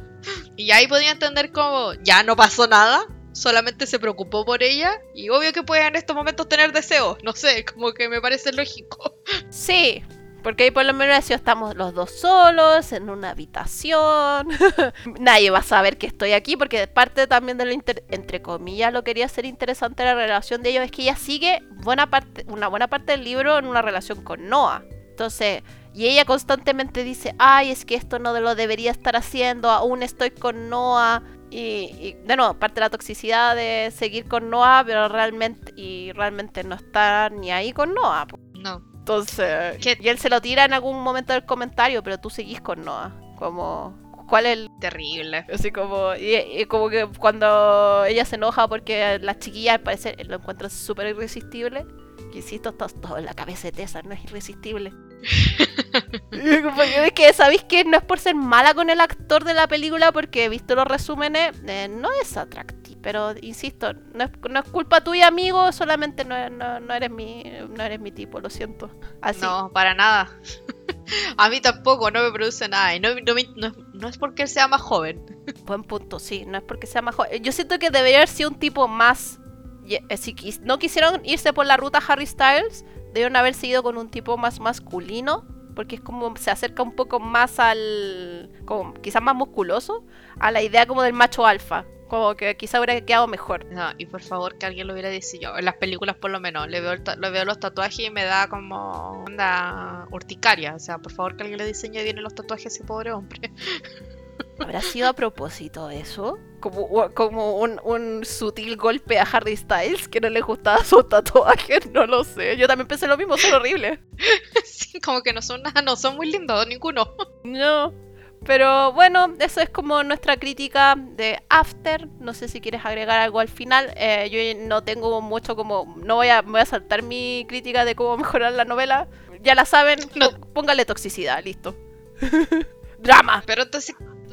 Y ahí podía entender como ya no pasó nada, solamente se preocupó por ella. Y obvio que puede en estos momentos tener deseos, no sé, como que me parece lógico. Sí, porque ahí por lo menos estamos los dos solos en una habitación. Nadie va a saber que estoy aquí porque parte también de lo inter- entre comillas lo quería hacer interesante la relación de ellos es que ella sigue buena parte una buena parte del libro en una relación con Noah. Entonces, y ella constantemente dice, "Ay, es que esto no lo debería estar haciendo, aún estoy con Noah." Y, y de nuevo, parte de la toxicidad de seguir con Noah, pero realmente y realmente no está ni ahí con Noah. No. Entonces, ¿Qué? y él se lo tira en algún momento del comentario, pero tú seguís con Noah. Como, ¿cuál es el...? Terrible. Así como, y, y como que cuando ella se enoja porque las chiquillas al parecer lo encuentran súper irresistible. Que insisto, todo, todo en la cabeza de Tessa, no es irresistible. Y como que es que, ¿sabéis qué? No es por ser mala con el actor de la película, porque he visto los resúmenes, eh, no es atractivo. Pero insisto, no es, no es culpa tuya, amigo, solamente no, no, no eres mi, no eres mi tipo, lo siento. Así. No, para nada. A mí tampoco, no me produce nada. Y no, no no- no es porque él sea más joven. Buen punto, sí, no es porque sea más joven. Yo siento que debería haber sido un tipo más. eh, Si no quisieron irse por la ruta Harry Styles, debieron haber seguido con un tipo más masculino. Porque es como se acerca un poco más al. como quizás más musculoso. A la idea como del macho alfa. Como que quizá hubiera quedado mejor. No, y por favor que alguien lo hubiera diseñado. En las películas por lo menos. Le veo, le veo los tatuajes y me da como onda urticaria. O sea, por favor que alguien le diseñe bien los tatuajes a ese pobre hombre. ¿Habrá sido a propósito eso? Como, como un, un sutil golpe a Harry Styles que no le gustaba su tatuaje, no lo sé. Yo también pensé lo mismo, son horribles. sí, como que no son nada, no son muy lindos, ninguno. No. Pero bueno, eso es como nuestra crítica de After. No sé si quieres agregar algo al final. Eh, yo no tengo mucho como. No voy a, voy a saltar mi crítica de cómo mejorar la novela. Ya la saben, No. póngale toxicidad, listo. Drama. Pero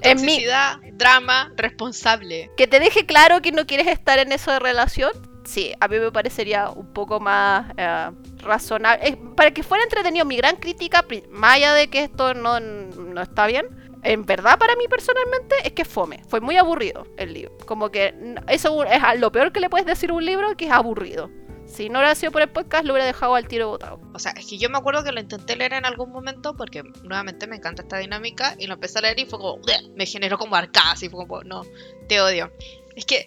En mi- toxicidad, drama, responsable. Que te deje claro que no quieres estar en de relación. Sí, a mí me parecería un poco más eh, razonable. Eh, para que fuera entretenido, mi gran crítica, más allá de que esto no, no está bien, en verdad para mí personalmente es que fome. Fue muy aburrido el libro. Como que eso es lo peor que le puedes decir a un libro, que es aburrido. Si no hubiera sido por el podcast, lo hubiera dejado al tiro botado. O sea, es que yo me acuerdo que lo intenté leer en algún momento porque nuevamente me encanta esta dinámica y lo empecé a leer y fue como, me generó como arcadas y fue como, no, te odio. Es que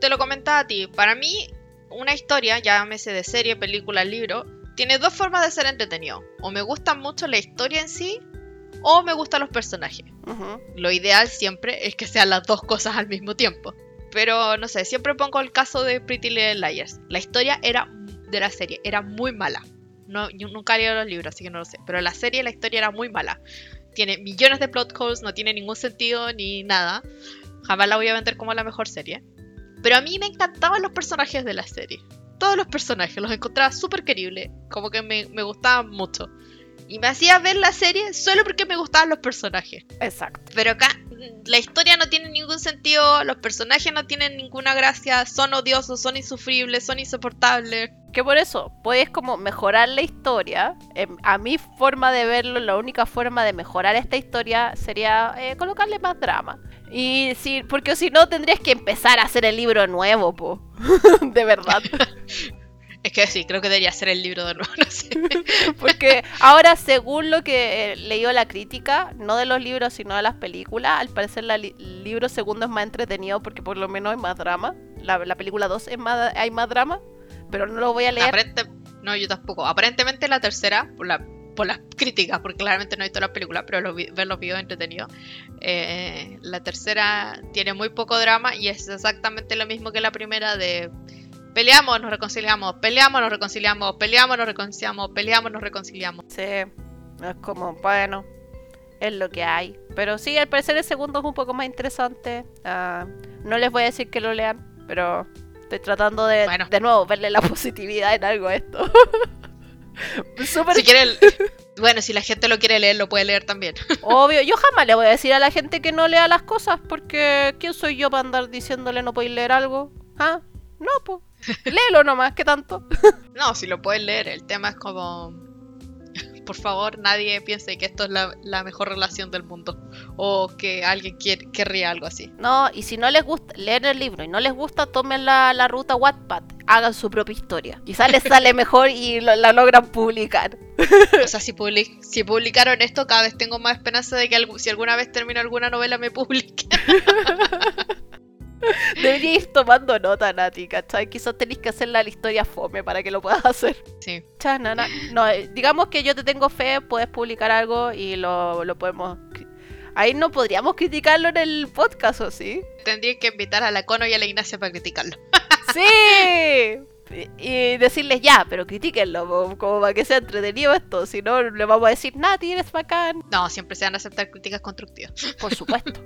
te lo comentaba a ti, para mí una historia, llámese de serie, película, libro, tiene dos formas de ser entretenido. O me gusta mucho la historia en sí o me gustan los personajes. Lo ideal siempre es que sean las dos cosas al mismo tiempo. Pero no sé, siempre pongo el caso de Pretty Little Liars. La historia era de la serie era muy mala. No, yo nunca he leído los libros, así que no lo sé. Pero la serie, la historia era muy mala. Tiene millones de plot holes, no tiene ningún sentido ni nada. Jamás la voy a vender como la mejor serie. Pero a mí me encantaban los personajes de la serie. Todos los personajes los encontraba súper queribles. Como que me, me gustaban mucho. Y me hacía ver la serie solo porque me gustaban los personajes. Exacto. Pero acá la historia no tiene ningún sentido, los personajes no tienen ninguna gracia, son odiosos, son insufribles, son insoportables. Que por eso puedes como mejorar la historia. Em, a mi forma de verlo, la única forma de mejorar esta historia sería eh, colocarle más drama. Y si, porque si no tendrías que empezar a hacer el libro nuevo, po. de verdad. Es que sí, creo que debería ser el libro de nuevo, no sé. Porque ahora, según lo que eh, leyó la crítica, no de los libros, sino de las películas, al parecer li- el libro segundo es más entretenido porque por lo menos hay más drama. La, la película 2 es más, hay más drama, pero no lo voy a leer. Aparente- no, yo tampoco. Aparentemente la tercera, por, la, por las críticas, porque claramente no he visto la película, pero los ver los videos entretenidos. eh, la tercera tiene muy poco drama y es exactamente lo mismo que la primera de peleamos, nos reconciliamos, peleamos, nos reconciliamos, peleamos, nos reconciliamos, peleamos, nos reconciliamos. Sí, es como, bueno, es lo que hay. Pero sí, al parecer el segundo es un poco más interesante. Ah, no les voy a decir que lo lean, pero estoy tratando de, Bueno. de nuevo, verle la positividad en algo a esto. Súper Si quieren, bueno, si la gente lo quiere leer, lo puede leer también. obvio. Yo jamás le voy a decir a la gente que no lea las cosas, porque ¿quién soy yo para andar diciéndole no podéis leer algo? ¿Ah? No, pues. Léelo nomás, ¿qué tanto? No, si lo pueden leer, el tema es como, por favor, nadie piense que esto es la, la mejor relación del mundo o que alguien quiere, querría algo así. No, y si no les gusta, leen el libro y no les gusta, tomen la, la ruta Wattpad, hagan su propia historia. Quizás les sale mejor y lo- la logran publicar. O sea, si, public- si publicaron esto, cada vez tengo más esperanza de que si alguna vez termino alguna novela me publique. Debería ir tomando nota, Nati, ¿cachai? Quizás tenéis que hacer la historia fome para que lo puedas hacer. Sí. Chanana. No, eh, digamos que yo te tengo fe, puedes publicar algo y lo, lo podemos... Ahí no podríamos criticarlo en el podcast, ¿o sí? Tendría que invitar a la Cono y a la Ignacia para criticarlo. ¡Sí! Y decirles ya, pero critíquenlo, como para que sea entretenido esto. Si no, le vamos a decir, Nati, eres bacán. No, siempre se van a aceptar críticas constructivas. Por supuesto.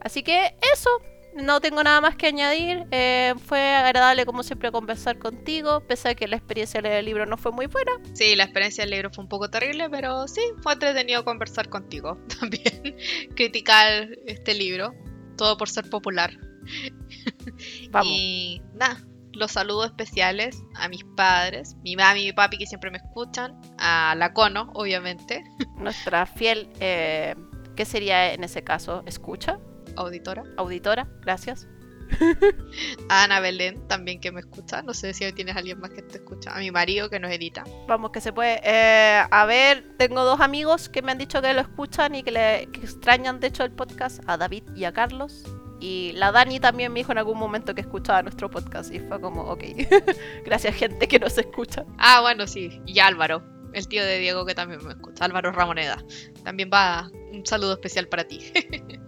Así que eso, no tengo nada más que añadir. Eh, fue agradable como siempre conversar contigo, pese a que la experiencia de leer el libro no fue muy buena. Sí, la experiencia del libro fue un poco terrible, pero sí, fue entretenido conversar contigo también. Criticar este libro, todo por ser popular. Vamos. Y nada, los saludos especiales a mis padres, mi mami y mi papi que siempre me escuchan, a la Cono, obviamente, Nuestra fiel, eh, ¿qué sería en ese caso? ¿Escucha? Auditora, ¿Auditora? Gracias. a Ana Belén también que me escucha, no sé si tienes alguien más que te escucha, a mi marido que nos edita. Vamos, que se puede. Eh, a ver, tengo dos amigos que me han dicho que lo escuchan y que, le, que extrañan, de hecho, el podcast, a David y a Carlos. Y la Dani también me dijo en algún momento que escuchaba nuestro podcast y fue como, ok, gracias gente que nos escucha. Ah, bueno, sí, y Álvaro, el tío de Diego que también me escucha, Álvaro Ramoneda. También va un saludo especial para ti.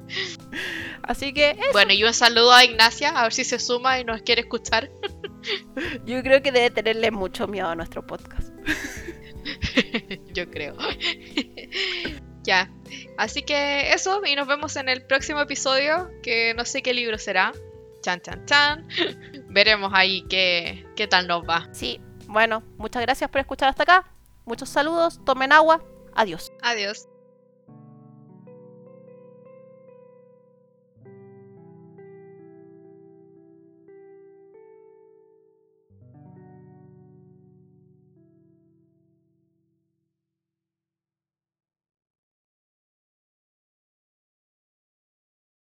Así que eso, Bueno, y un saludo a Ignacia, a ver si se suma y nos quiere escuchar. yo creo que debe tenerle mucho miedo a nuestro podcast. Yo creo. ya. Así que eso, y nos vemos en el próximo episodio, que no sé qué libro será. Chan, chan, chan. Veremos ahí qué, qué tal nos va. Sí, bueno, muchas gracias por escuchar hasta acá. Muchos saludos, tomen agua. Adiós. Adiós.